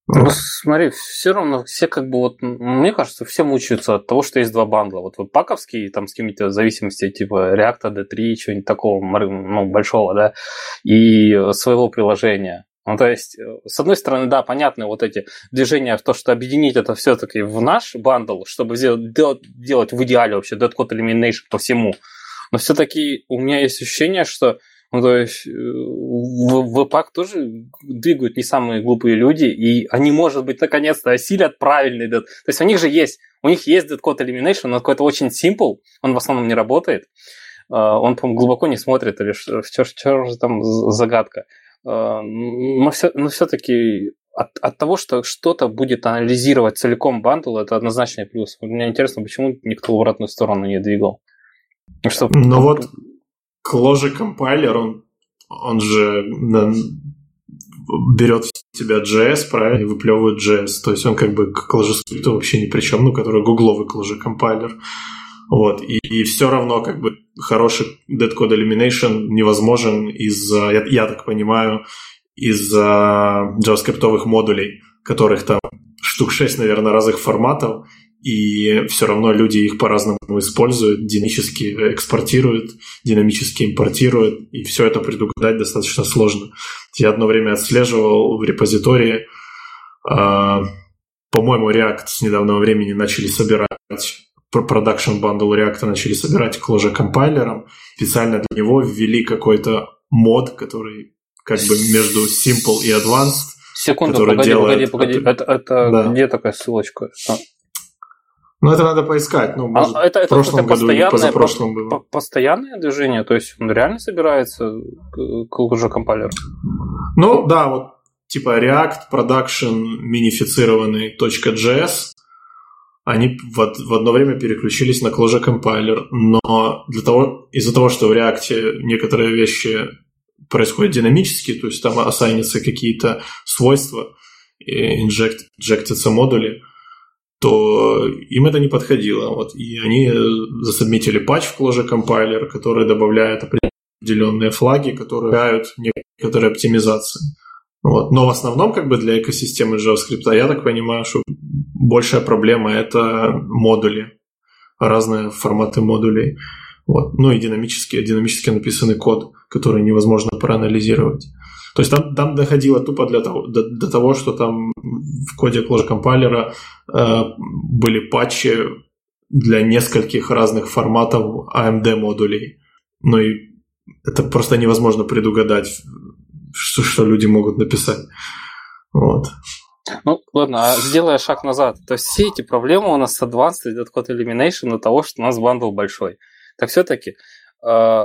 Ну, смотри, все равно все как бы вот, мне кажется, все мучаются от того, что есть два бандла. Вот, вот паковский, там с какими-то зависимостями типа React D3, чего-нибудь такого, ну, большого, да, и своего приложения. Ну, то есть, э, с одной стороны, да, понятны вот эти движения в то, что объединить это все-таки в наш бандл, чтобы сделать, делать в идеале вообще dead code elimination по всему. Но все-таки у меня есть ощущение, что ну, то есть э, в ВПАК тоже двигают не самые глупые люди, и они, может быть, наконец-то осилят правильный дед. То есть у них же есть, у них есть code elimination, но какой-то очень simple, он в основном не работает. А, он, по-моему, глубоко не смотрит, или что, что же там загадка. А, но, все, но все-таки от, от того, что что-то будет анализировать целиком bundle, это однозначный плюс. Мне интересно, почему никто в обратную сторону не двигал. Что, ну вот Closure compiler, он, он же да, берет в себя JS, правильно, и выплевывает JS. То есть он как бы к Clojure вообще ни при чем, ну, который гугловый Closure compiler. Вот, и, и все равно как бы хороший Dead Code Elimination невозможен из-за, я, я так понимаю, из-за JavaScript модулей, которых там штук 6, наверное, разных форматов, и все равно люди их по-разному используют, динамически экспортируют, динамически импортируют, и все это предугадать достаточно сложно. Я одно время отслеживал в репозитории, э, по-моему, React с недавнего времени начали собирать продакшн bundle React начали собирать к ложе компайлером. Специально для него ввели какой-то мод, который как бы между simple и advanced. Секунду, погоди, делает... погоди, погоди. Это, это да. где такая ссылочка? Ну, это надо поискать. Ну, может, а это, это, в прошлом это году или позапрошлом было. По постоянное движение? То есть он реально собирается к уже компайлеру? Ну, да, вот типа React Production минифицированный .js, они в, в одно время переключились на Clojure компайлер, но для того, из-за того, что в React некоторые вещи происходят динамически, то есть там ассайнятся какие-то свойства, инжект, инжектятся модули, то им это не подходило. Вот, и они засобмитили патч в Clojure Compiler, который добавляет определенные флаги, которые дают некоторые оптимизации. Вот. Но в основном как бы для экосистемы JavaScript я так понимаю, что большая проблема это модули, разные форматы модулей. Вот. Ну и динамически, динамически написанный код, который невозможно проанализировать. То есть там, там доходило тупо для того, до, до того, что там в коде Clojure компайлера были патчи для нескольких разных форматов AMD модулей. Ну и это просто невозможно предугадать, что, что люди могут написать. Вот. Ну, ладно, а сделая шаг назад, то есть все эти проблемы у нас с Advanced и Dead Code Elimination из-за того, что у нас bundle большой. Так все-таки э,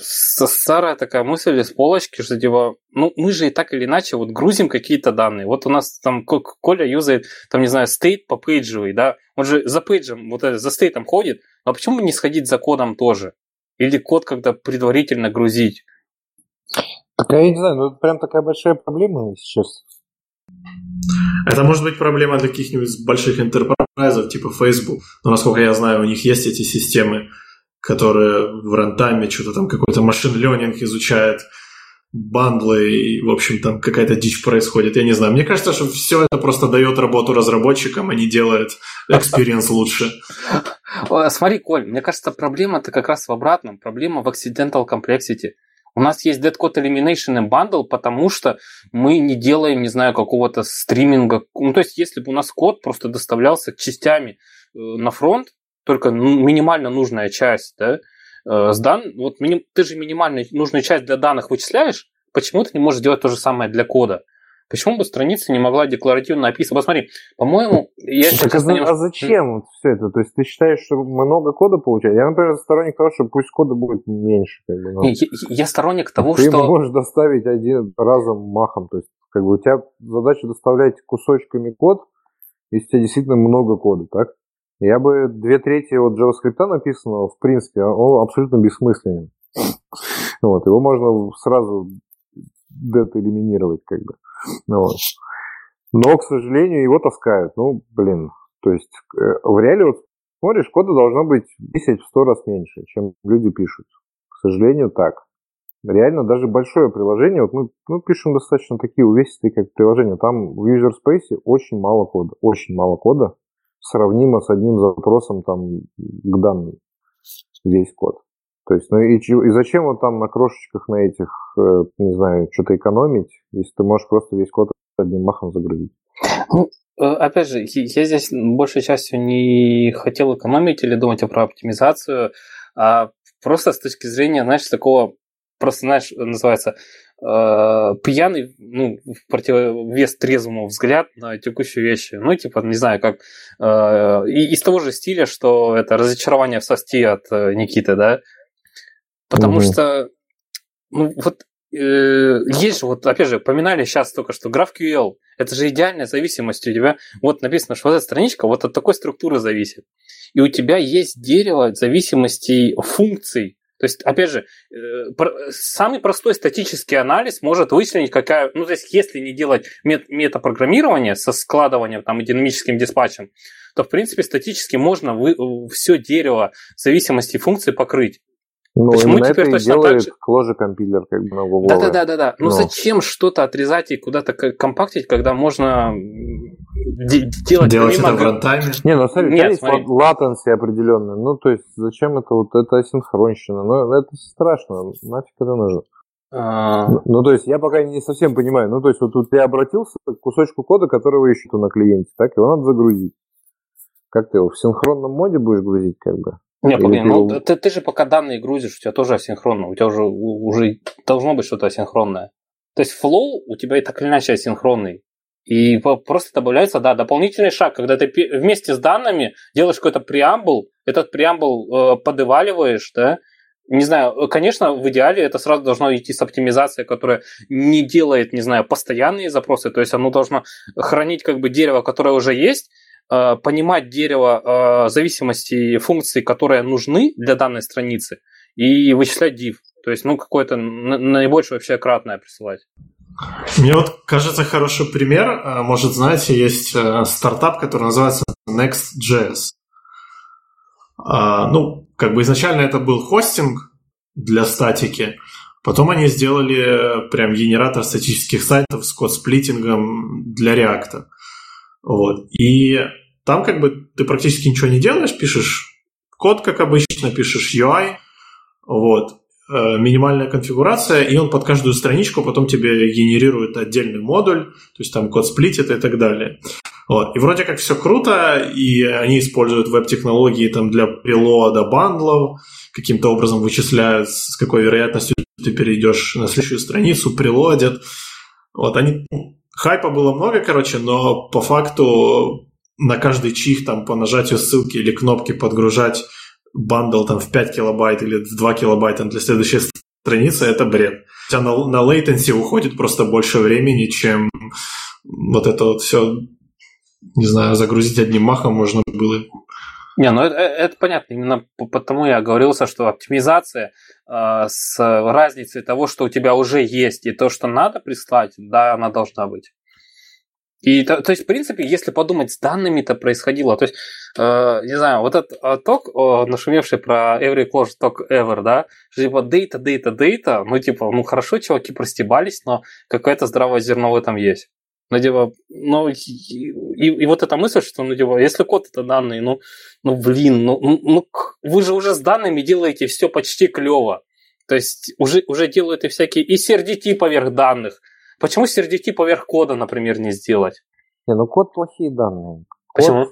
старая такая мысль из полочки, что типа, ну, мы же и так или иначе вот грузим какие-то данные. Вот у нас там Коля юзает, там, не знаю, state по page вый, да, он же за пейджем, вот за state ом ходит, а почему не сходить за кодом тоже? Или код когда предварительно грузить? Так я не знаю, ну это прям такая большая проблема сейчас. Это может быть проблема для каких-нибудь больших интерпрайзов типа Facebook. Но насколько я знаю, у них есть эти системы, которые в рантайме что-то там какой-то машин ленинг изучает, бандлы, и, в общем, там какая-то дичь происходит. Я не знаю. Мне кажется, что все это просто дает работу разработчикам, не делает experience лучше. Смотри, Коль, мне кажется, проблема-то как раз в обратном. Проблема в accidental complexity. У нас есть Dead Code Elimination и bundle, потому что мы не делаем, не знаю, какого-то стриминга. Ну, то есть, если бы у нас код просто доставлялся частями э, на фронт, только минимально нужная часть, да, э, с дан... вот миним... ты же минимальную нужную часть для данных вычисляешь, почему ты не можешь делать то же самое для кода? Почему бы страница не могла декларативно описывать? Посмотри, по-моему, я так, а, не... а зачем вот все это? То есть ты считаешь, что много кода получать? Я, например, сторонник того, что пусть кода будет меньше. Как бы, но... я, я сторонник того, ты что... Ты можешь доставить один разом махом. То есть как бы у тебя задача доставлять кусочками код, если у тебя действительно много кода, так? Я бы две трети от JavaScript написанного, в принципе, он абсолютно бессмысленен. (laughs) Вот, его можно сразу дет элиминировать, как бы. Ну вот. Но, к сожалению, его таскают. Ну, блин. То есть, э, в реале, вот смотришь, кода должно быть 10 в 100 раз меньше, чем люди пишут. К сожалению, так. Реально, даже большое приложение, вот мы, мы пишем достаточно такие увесистые, как приложения, там в user space очень мало кода, очень мало кода, сравнимо с одним запросом там к данным весь код. То есть, ну и, и зачем вот там на крошечках на этих, э, не знаю, что-то экономить, если ты можешь просто весь код одним махом загрузить? Ну, э, опять же, я здесь большей частью не хотел экономить или думать про оптимизацию, а просто с точки зрения, знаешь, такого, просто, знаешь, называется пьяный, ну, в противовес трезвому взгляд на текущие вещи. Ну, типа, не знаю, как э, из того же стиля, что это разочарование в сости от э, Никиты, да, Потому угу. что, ну вот э, есть же, вот опять же, поминали сейчас только что GraphQL. Это же идеальная зависимость у тебя. Вот написано, что вот эта страничка вот от такой структуры зависит. И у тебя есть дерево зависимостей функций. То есть, опять же, э, самый простой статический анализ может вычленить, какая... Ну, то есть, если не делать мет метапрограммирование со складыванием там, и динамическим диспатчем, то, в принципе, статически можно вы... все дерево зависимости функций покрыть. Ну, Почему именно теперь это точно делает так же? Кложи компилер как бы на Google. Да, да, да, да, да. Ну, зачем что-то отрезать и куда-то компактить, когда можно делать, делать это в рантайме? Не, ну смотри, Нет, есть смотри. латенси определенная. Ну, то есть, зачем это вот это асинхронщина? Ну, это страшно. Нафиг это нужно? А... Ну, ну, то есть, я пока не совсем понимаю. Ну, то есть, вот тут я обратился к кусочку кода, которого ищут на клиенте, так, его надо загрузить. Как ты его в синхронном моде будешь грузить, как бы? Не, погоди, ну ты, ты же пока данные грузишь, у тебя тоже асинхронно, у тебя уже, уже должно быть что-то асинхронное. То есть flow у тебя и так или иначе асинхронный. И просто добавляется, да, дополнительный шаг, когда ты вместе с данными делаешь какой-то преамбул, этот преамбул э, подываливаешь, да, не знаю, конечно, в идеале это сразу должно идти с оптимизацией, которая не делает, не знаю, постоянные запросы, то есть оно должно хранить как бы дерево, которое уже есть, Э, понимать дерево э, зависимости функций, которые нужны для данной страницы, и вычислять div. То есть, ну, какое-то наибольшее вообще кратное присылать. Мне вот кажется хороший пример. Э, может, знаете, есть э, стартап, который называется Next.js. А, ну, как бы изначально это был хостинг для статики. Потом они сделали прям генератор статических сайтов с код-сплитингом для React. Вот. И там как бы ты практически ничего не делаешь, пишешь код, как обычно, пишешь UI, вот, э, минимальная конфигурация, и он под каждую страничку потом тебе генерирует отдельный модуль, то есть там код сплитит и так далее. Вот. И вроде как все круто, и они используют веб-технологии там для прилода бандлов, каким-то образом вычисляют, с какой вероятностью ты перейдешь на следующую страницу, прилодят. Вот они... Хайпа было много, короче, но по факту на каждый чих там по нажатию ссылки или кнопки подгружать бандл там в 5 килобайт или в 2 килобайта для следующей страницы, это бред. Хотя на, на latency уходит просто больше времени, чем вот это вот все, не знаю, загрузить одним махом можно было. Не, ну это, это понятно. Именно потому я говорился, что оптимизация э, с разницей того, что у тебя уже есть, и то, что надо прислать, да, она должна быть. И то, то есть, в принципе, если подумать, с данными это происходило, то есть, э, не знаю, вот этот э, ток, нашумевший про every close talk ever, да, что типа data, data, data, ну типа, ну хорошо, чуваки простебались, но какое-то здравое зерно в этом есть. Ну, типа, ну, и, и, и вот эта мысль, что, ну, типа, если код это данные, ну, ну, блин, ну, ну, ну вы же уже с данными делаете все почти клево. То есть уже, уже делают и всякие и CRDT поверх данных, Почему CRDT поверх кода, например, не сделать? Не, ну код плохие данные. Код... Почему?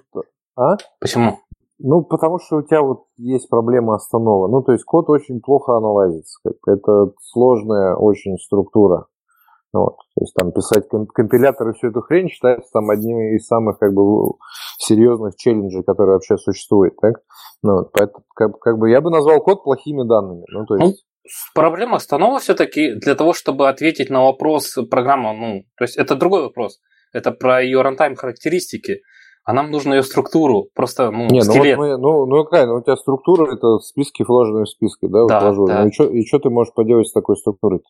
А? Почему? Ну, потому что у тебя вот есть проблема останова. Ну, то есть код очень плохо анализится. Это сложная очень структура. Вот. То есть там писать компилятор и всю эту хрень считается там одним из самых как бы серьезных челленджей, которые вообще существуют. Так? Ну. Поэтому, как, как бы я бы назвал код плохими данными. Ну, то ну, есть... Проблема станова все-таки для того, чтобы ответить на вопрос программы, ну, то есть это другой вопрос. Это про ее рантайм характеристики. А нам нужно ее структуру, просто ну, Не, скелет. Ну, вот мы, ну, ну какая, ну у тебя структура это списки, вложенные в списки, да? Да, вот да. Ну, и что ты можешь поделать с такой структурой?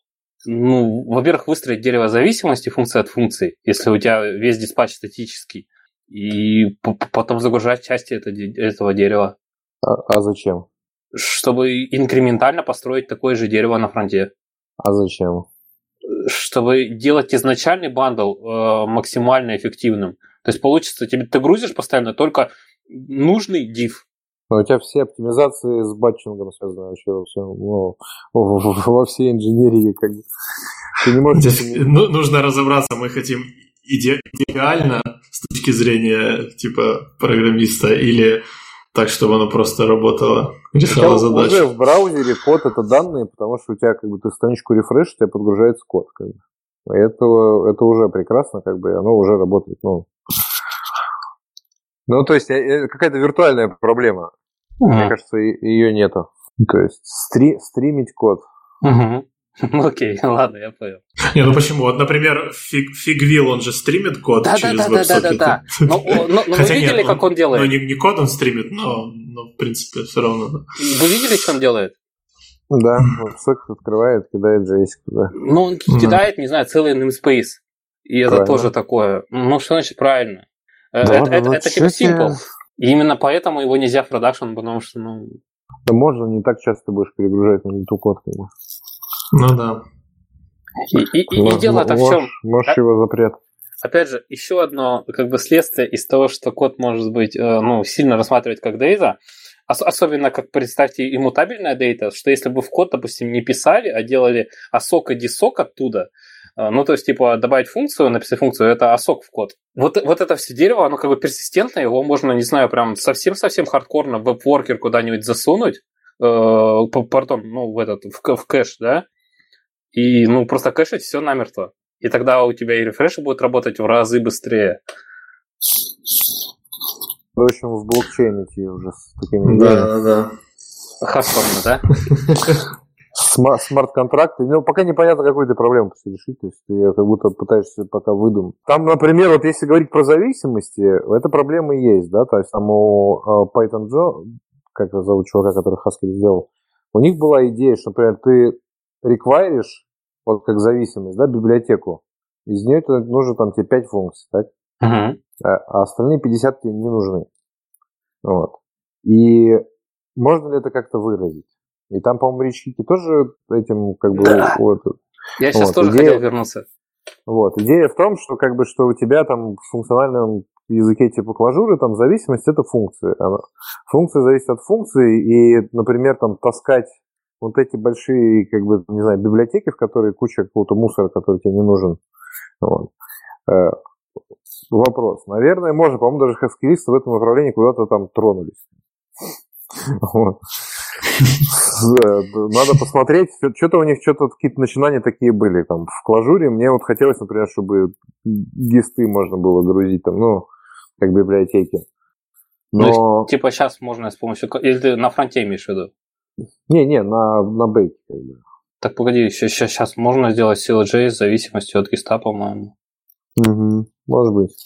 Ну, во-первых, выстроить дерево зависимости функции от функции, если у тебя весь диспатч статический, и потом загружать части этого дерева. А, а зачем? чтобы инкрементально построить такое же дерево на фронте. А зачем? Чтобы делать изначальный bundle э, максимально эффективным. То есть получится, тебе ты грузишь постоянно только нужный div. Но у тебя все оптимизации с batching ом связаны вообще во всем, ну, во всей инженерии. Как бы. Ты не можешь... Здесь, ну, нужно разобраться, мы хотим иде- идеально с точки зрения типа программиста или так, чтобы оно просто работало, решало задачу. Уже в браузере код это данные, потому что у тебя как бы ты страничку рефреш, у тебя подгружается код. Как бы. Это, это уже прекрасно, как бы, оно уже работает. Ну, ну то есть э, э, какая-то виртуальная проблема. Угу. Мне кажется, ее нету. То есть стри, стримить код. Угу. Ну (laughs) окей, ладно, я понял. Не, ну почему? Вот, например, фиг, Фигвил, он же стримит код да, через да, да, да, да, да, Но, но, но Хотя вы видели, нет, как он делает? Ну, не, не код он стримит, но, но в принципе все равно. Да. Вы видели, что он делает? Да, вот сокет открывает, кидает JS туда. Ну, он кидает, не знаю, целый namespace. И это правильно. тоже такое. Ну, что значит правильно? Э, да, это, это, это типа simple. И именно поэтому его нельзя в продакшн, потому что, ну... Да можно, не так часто будешь перегружать на эту код. Ну да. И, и, и, дело-то в чем? Можешь а, его запрет. Опять же, еще одно как бы следствие из того, что код может быть э, ну, сильно рассматривать как дейта, особенно как представьте иммутабельная дейта, что если бы в код, допустим, не писали, а делали осок и дисок оттуда, ну, то есть, типа, добавить функцию, написать функцию, это осок в код. Вот, вот это все дерево, оно как бы персистентное, его можно, не знаю, прям совсем-совсем хардкорно в веб-воркер куда-нибудь засунуть, э, пардон, ну, в этот, в, в кэш, да, и, ну, просто кэшить все намертво. И тогда у тебя и рефреши будут работать в разы быстрее. В общем, в блокчейн идти уже с такими Да, да, да. Хардкорно, да? (laughs) Смарт-контракты. Ну, пока непонятно, какую ты проблему решить. То есть ты как будто пытаешься пока выдумать. Там, например, вот если говорить про зависимости, эта проблема есть, да, то есть там у а, Python Joe, как зовут чувака, который Haskell сделал, у них была идея, что, например, ты реквайришь вот как зависимость, да, библиотеку, из нее нужно там тебе 5 функций, так? Uh-huh. А остальные 50 тебе не нужны. Вот. И можно ли это как-то выразить? И там, по-моему, речки тоже этим как бы... Да. Вот, Я сейчас вот, тоже идея, хотел вернуться. Вот. Идея в том, что как бы что у тебя там в функциональном языке типа клажуры там зависимость это функция. Она, функция зависит от функции, и, например, там таскать вот эти большие, как бы, не знаю, библиотеки, в которые куча какого-то мусора, который тебе не нужен. Вот. Э, вопрос. Наверное, можно, по-моему, даже хаскилисты в этом направлении куда-то там тронулись. (laughs) Надо посмотреть. Что-то у них что-то какие-то начинания такие были там в клажуре. Мне вот хотелось, например, чтобы гисты можно было грузить там, ну, как библиотеки. Но... Ну, есть, типа сейчас можно с помощью... Или ты на фронте имеешь в виду? Не-не, на, на. Как бы. Так погоди, сейчас, сейчас можно сделать CLJ в зависимости от гиста, по-моему. Угу, может быть.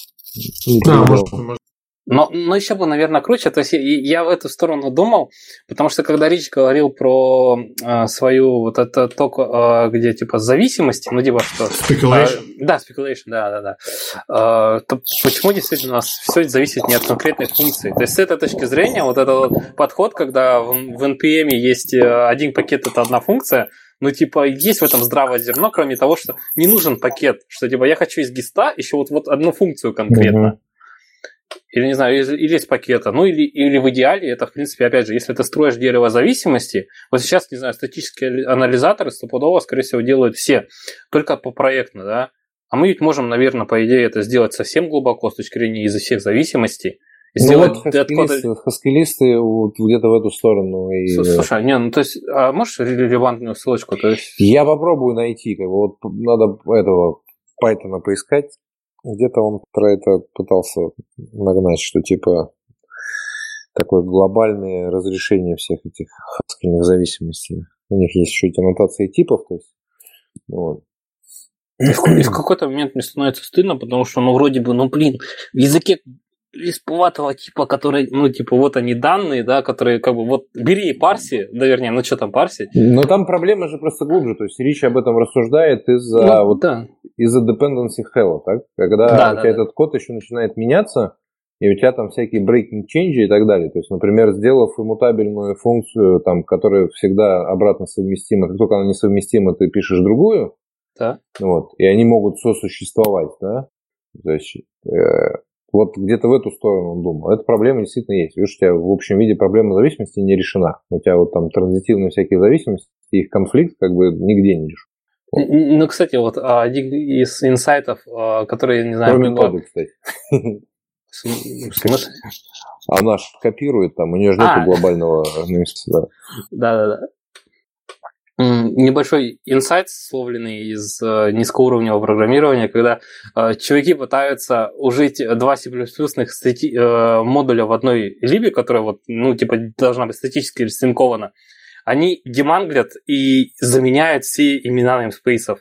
да, может, может, но, но еще бы, наверное, круче. То есть я в эту сторону думал, потому что когда Рич говорил про э, свою вот это ток, э, где типа зависимости, ну типа что... Speculation. Э, да, speculation, да, да, да. Э, то почему действительно у нас все зависит не от конкретной функции? То есть с этой точки зрения вот этот вот подход, когда в, в NPM есть э, один пакет, это одна функция, ну, типа, есть в этом здравое зерно, кроме того, что не нужен пакет, что, типа, я хочу из гиста еще вот, вот одну функцию конкретно. Mm-hmm или, не знаю, или из пакета, ну или, или в идеале, это, в принципе, опять же, если ты строишь дерево зависимости, вот сейчас, не знаю, статические анализаторы стопудово, скорее всего, делают все, только по проектно, да, а мы ведь можем, наверное, по идее, это сделать совсем глубоко с точки зрения из всех зависимостей, ну сделать вот хаскилисты, хаскилисты вот где-то в эту сторону. И... Слушай, не, ну то есть, а можешь релевантную ссылочку? То есть... Я попробую найти, как бы, вот надо этого Python поискать, где-то он про это пытался нагнать, что типа такое глобальное разрешение всех этих хаскельных зависимостей. У них есть еще эти аннотации типов, то есть вот. И в, какой-то момент мне становится стыдно, потому что, ну, вроде бы, ну, блин, в языке лисповатого типа, который, ну, типа, вот они данные, да, которые, как бы, вот, бери и парси, да, вернее, ну, что там парсить? Но там проблема же просто глубже, то есть Рич об этом рассуждает из-за, ну, вот, да. из-за dependency hell, так? Когда да, у тебя да, этот да. код еще начинает меняться, и у тебя там всякие breaking change и так далее. То есть, например, сделав иммутабельную функцию, там, которая всегда обратно совместима, как только она несовместима, ты пишешь другую, да. вот, и они могут сосуществовать, да, то есть, э, вот где-то в эту сторону он думал. Эта проблема действительно есть. Видишь, у тебя в общем виде проблема зависимости не решена. У тебя вот там транзитивные всякие зависимости, их конфликт как бы нигде не решен. Вот. Ну, кстати, вот один из инсайтов, а, который, не знаю... Кроме кода, кстати. В смысле? Она же копирует там, у нее же нет а. глобального да. Да-да-да небольшой инсайт, словленный из э, низкоуровневого программирования, когда э, чуваки пытаются ужить два C++ стати- э, модуля в одной либе, которая вот, ну, типа, должна быть статически растинкована, они деманглят и заменяют все имена namespace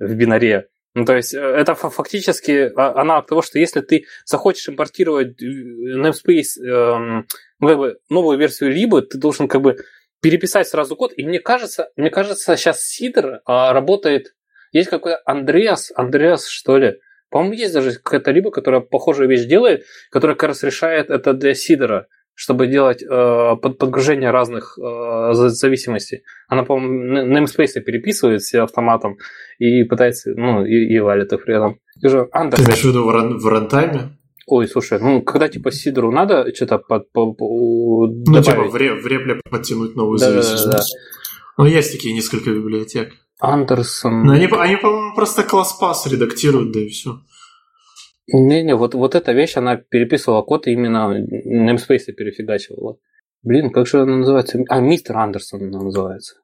в бинаре. Ну, то есть это фактически а, аналог того, что если ты захочешь импортировать namespace, эм, ну, как бы новую версию либо, ты должен как бы переписать сразу код. И мне кажется, мне кажется, сейчас Сидор а, работает. Есть какой-то Андреас, Андреас, что ли? По-моему, есть даже какая-то либо, которая похожую вещь делает, которая как раз решает это для Сидора, чтобы делать э, под, подгружение разных э, зависимостей. Она, по-моему, namespace переписывает все автоматом и пытается, ну, и, и валит их при этом. Ты же. Ты имеешь в виду в рантайме? Ой, слушай, ну когда типа Сидору надо что-то под, по, по, Ну, типа в, ре, в репле подтянуть новую да, зависимость. Да, да. Ну, есть такие несколько библиотек. Андерсон. Но они, они по-моему, просто класс пас редактируют, да и все. Не-не, вот, вот эта вещь, она переписывала код и именно namespace перефигачивала. Блин, как же она называется? А, мистер Андерсон она называется.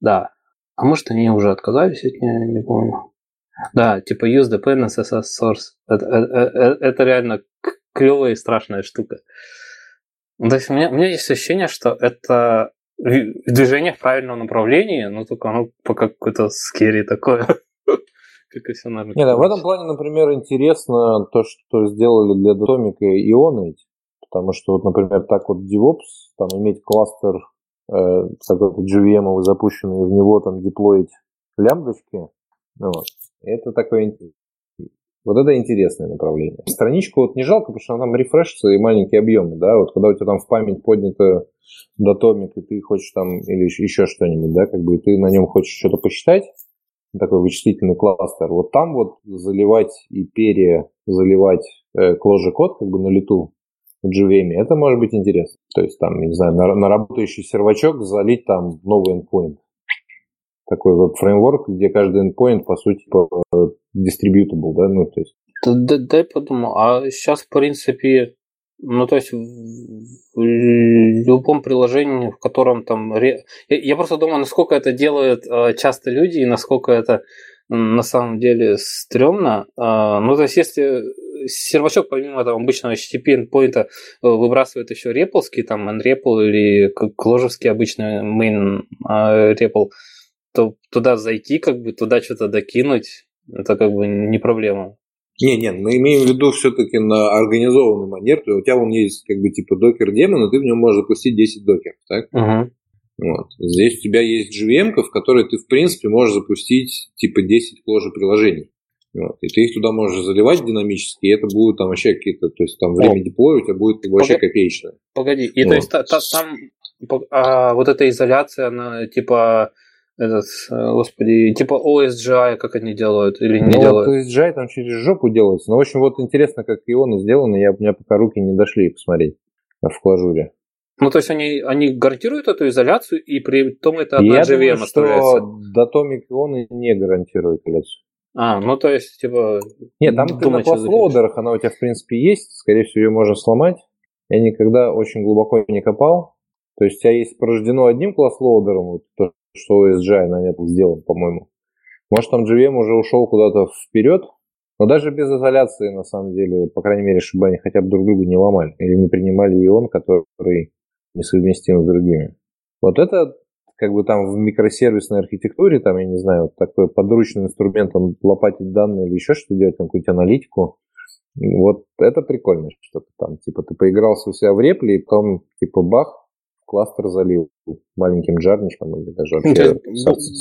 Да. А может, они уже отказались от нее, не помню. Да, типа use dependencies as source. Это, это, э, это реально клевая и страшная штука. То есть у меня, у меня есть ощущение, что это движение в правильном направлении, но только оно пока какое-то скери такое. (laughs) как и все наверное. Нет, в этом плане, например, интересно то, что сделали для Atomic и Ionate, потому что, вот, например, так вот DevOps, там иметь кластер э, какой-то JVM запущенный, и в него там деплоить лямбдочки. Ну вот. Это такое вот это интересное направление. Страничку вот не жалко, потому что она там рефрешится и маленькие объемы, да, вот когда у тебя там в память поднято датомик, и ты хочешь там, или еще что-нибудь, да, как бы, и ты на нем хочешь что-то посчитать, такой вычислительный кластер, вот там вот заливать и пере заливать э, код как бы на лету в JVM, это может быть интересно. То есть там, не знаю, на, на работающий сервачок залить там новый endpoint. Такой веб-фреймворк, где каждый endpoint, по сути, distributable, да, ну, то есть. Дай, дай подумаю, а сейчас, в принципе, ну, то есть в любом приложении, в котором там... Я просто думаю, насколько это делают э, часто люди и насколько это на самом деле стрёмно. А, ну, то есть, если сервачок, помимо там, обычного HTTP endpoint, э, выбрасывает еще реплский, там, unrepl или кложевский обычный main REPL, то туда зайти, как бы туда что-то докинуть, это как бы не проблема. Не, не, мы имеем в виду все-таки на организованный манер. То есть у тебя вон есть как бы типа докер демон, и ты в нем можешь запустить 10 докеров, так? Угу. Вот. Здесь у тебя есть JVM, в которой ты, в принципе, можешь запустить типа 10 кложи приложений. Вот. И ты их туда можешь заливать динамически, и это будет там вообще какие-то, то есть там время О. деплоя у тебя будет вообще Погоди. копеечное. Погоди, и вот. то есть та, та, там а, вот эта изоляция, она типа этот, э, господи, типа OSGI, как они делают или не ну, делают? Вот OSGI там через жопу делается. Ну, в общем, вот интересно, как ионы сделаны, я, у меня пока руки не дошли посмотреть в клажуре. Ну, то есть они, они гарантируют эту изоляцию, и при том это одна Я JVM думаю, что Datomic ионы не гарантируют изоляцию. А, ну то есть, типа... Нет, там ты на класс-лоудерах, она у тебя, в принципе, есть, скорее всего, ее можно сломать. Я никогда очень глубоко не копал. То есть у тебя есть порождено одним класс-лоудером, вот то, что OSGI на нет сделан, по-моему. Может, там JVM уже ушел куда-то вперед, но даже без изоляции, на самом деле, по крайней мере, чтобы они хотя бы друг друга не ломали или не принимали ион, который несовместим с другими. Вот это как бы там в микросервисной архитектуре, там, я не знаю, вот такой подручный инструмент, он лопатить данные или еще что делать, там какую-то аналитику. Вот это прикольно что-то там. Типа ты поигрался у себя в репле, и потом типа бах, кластер залил маленьким джарничком или даже вообще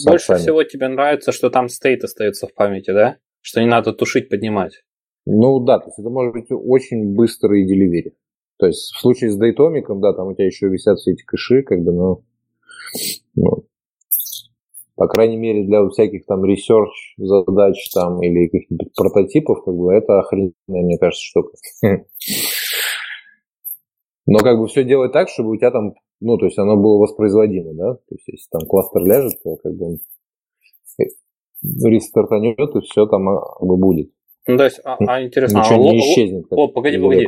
Больше всего тебе нравится, что там стейт остается в памяти, да? Что не надо тушить, поднимать. Ну да, то есть это может быть очень быстрый деливери. То есть в случае с дейтомиком, да, там у тебя еще висят все эти кэши, как бы, но ну, по крайней мере, для всяких там research задач там или каких-нибудь прототипов, как бы, это охрененная, мне кажется, штука. (laughs) Но как бы все делать так, чтобы у тебя там, ну, то есть оно было воспроизводимо, да? То есть если там кластер ляжет, то как бы он рестартанет, и все там а, будет. Ну, то есть, а, а интересно, Ничего а, не исчезнет. О, погоди, погоди.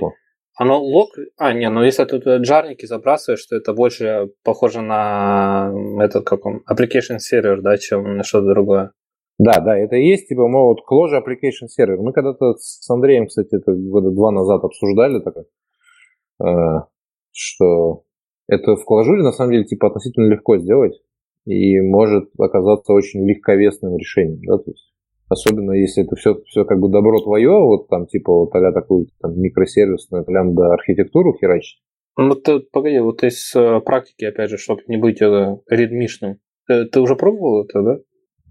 Оно лог... А, не, ну если тут джарники забрасываешь, то это больше похоже на этот, как он, application server, да, чем на что-то другое. Да, да, это и есть, типа, мы вот Clojure Application Server. Мы когда-то с Андреем, кстати, это года два назад обсуждали, так, э, что это в Clojure на самом деле типа относительно легко сделать и может оказаться очень легковесным решением, да, то есть Особенно если это все, все как бы добро твое, вот там типа вот а такую там, микросервисную лямбда архитектуру херачить. Ну, ты, погоди, вот из э, практики, опять же, чтобы не быть э, редмишным. Ты, ты уже пробовал это, да?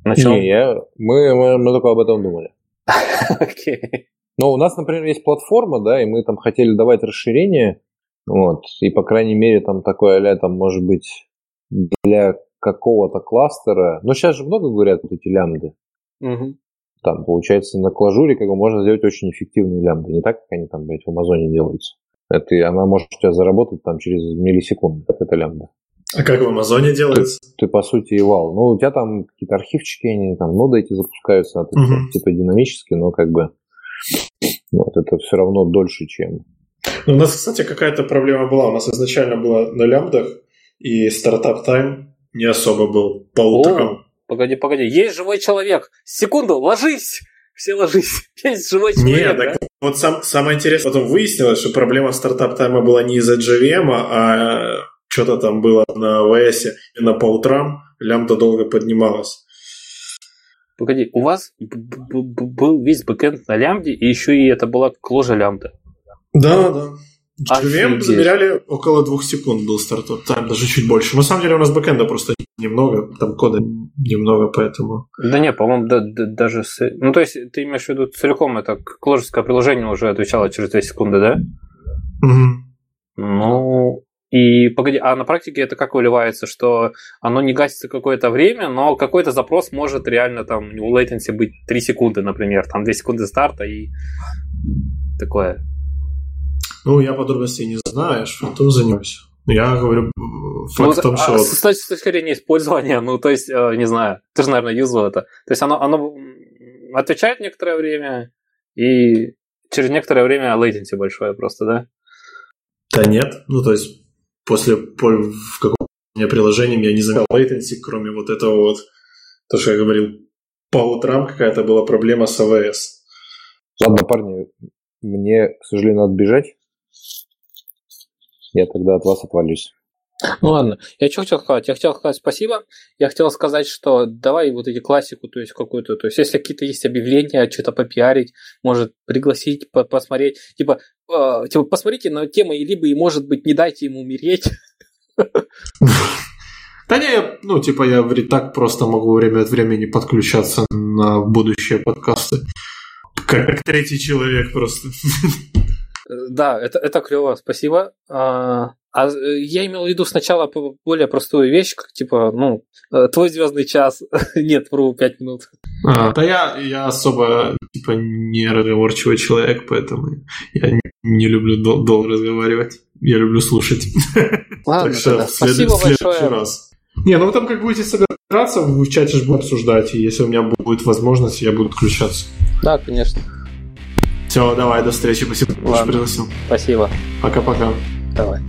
Начал? Не, я, мы, мы, мы только об этом думали. (laughs) Окей. Но у нас, например, есть платформа, да, и мы там хотели давать расширение, вот, и, по крайней мере, там такое а там, может быть, для какого-то кластера, но сейчас же много говорят вот эти лямбды. Угу там, получается, на клажуре как бы можно сделать очень эффективные лямбды. Не так, как они там, блядь, в Амазоне делаются. Это она может у тебя заработать там через миллисекунды, как это лямбда. А как в Амазоне делается? Ты, ты, по сути, и вал. Ну, у тебя там какие-то архивчики, они там ноды эти запускаются, угу. типа динамически, но как бы вот, это все равно дольше, чем... Ну, у нас, кстати, какая-то проблема была. У нас изначально было на лямбдах, и стартап тайм не особо был по утрам. Погоди, погоди. Есть живой человек. Секунду, ложись. Все ложись. (laughs) Есть живой человек. Нет, да? так вот сам, самое интересное, потом выяснилось, что проблема startup time а была не из-за JVM, а что-то там было на AWS, именно по утрам лямбда долго поднималась. Погоди, у вас был весь бэкэнд на лямбде, и еще и это была Clojure лямбда. Да, да. JVM замеряли около двух секунд был стартап, там даже чуть больше. На самом деле у нас бэкэнда просто немного, там кода немного, поэтому... Да не, по-моему, да, да, даже... С... Ну, то есть ты имеешь в виду целиком это кложеское приложение уже отвечало через 2 секунды, да? Угу. Ну, и погоди, а на практике это как выливается, что оно не гасится какое-то время, но какой-то запрос может реально там у latency быть 3 секунды, например, там 2 секунды старта и такое. Ну, я подробностей не знаю, я же фронтом занимаюсь. Я говорю факт ну, в том, что... А, с, точки зрения использования, ну, то есть, э, не знаю, ты же, наверное, юзал это. То есть оно, оно отвечает некоторое время, и через некоторое время latency большое просто, да? Да нет, ну, то есть после в каком приложении я не заметил latency, кроме вот этого вот, то, что я говорил, по утрам какая-то была проблема с АВС. Ладно, парни, мне, к сожалению, надо бежать. Я тогда от вас отвалюсь. Ну ладно, я что хотел сказать? Я хотел сказать спасибо. Я хотел сказать, что давай вот эти классику, то есть какую-то, то есть если какие-то есть объявления, что-то попиарить, может пригласить, по посмотреть, типа, э, типа посмотрите на тему, либо и может быть не дайте ему умереть. Да не, ну, типа, я так просто могу время от времени подключаться на будущие подкасты. Как, как третий человек просто. (laughs) Да, это, это клево, спасибо. А, а я имел в виду сначала более простую вещь, как типа, ну, э, твой звездный час. (laughs) Нет, вру, пять минут. А, да я, я особо типа не разговорчивый человек, поэтому я не, не люблю дол- долго разговаривать. Я люблю слушать. Ладно, так что тогда. След... спасибо следующий большое. раз. Не, ну вы там как будете собираться, вы в чате же будем обсуждать, и если у меня будет возможность, я буду включаться. Да, конечно. Все, давай, до встречи. Спасибо, что пригласил. Спасибо. Пока-пока. Давай.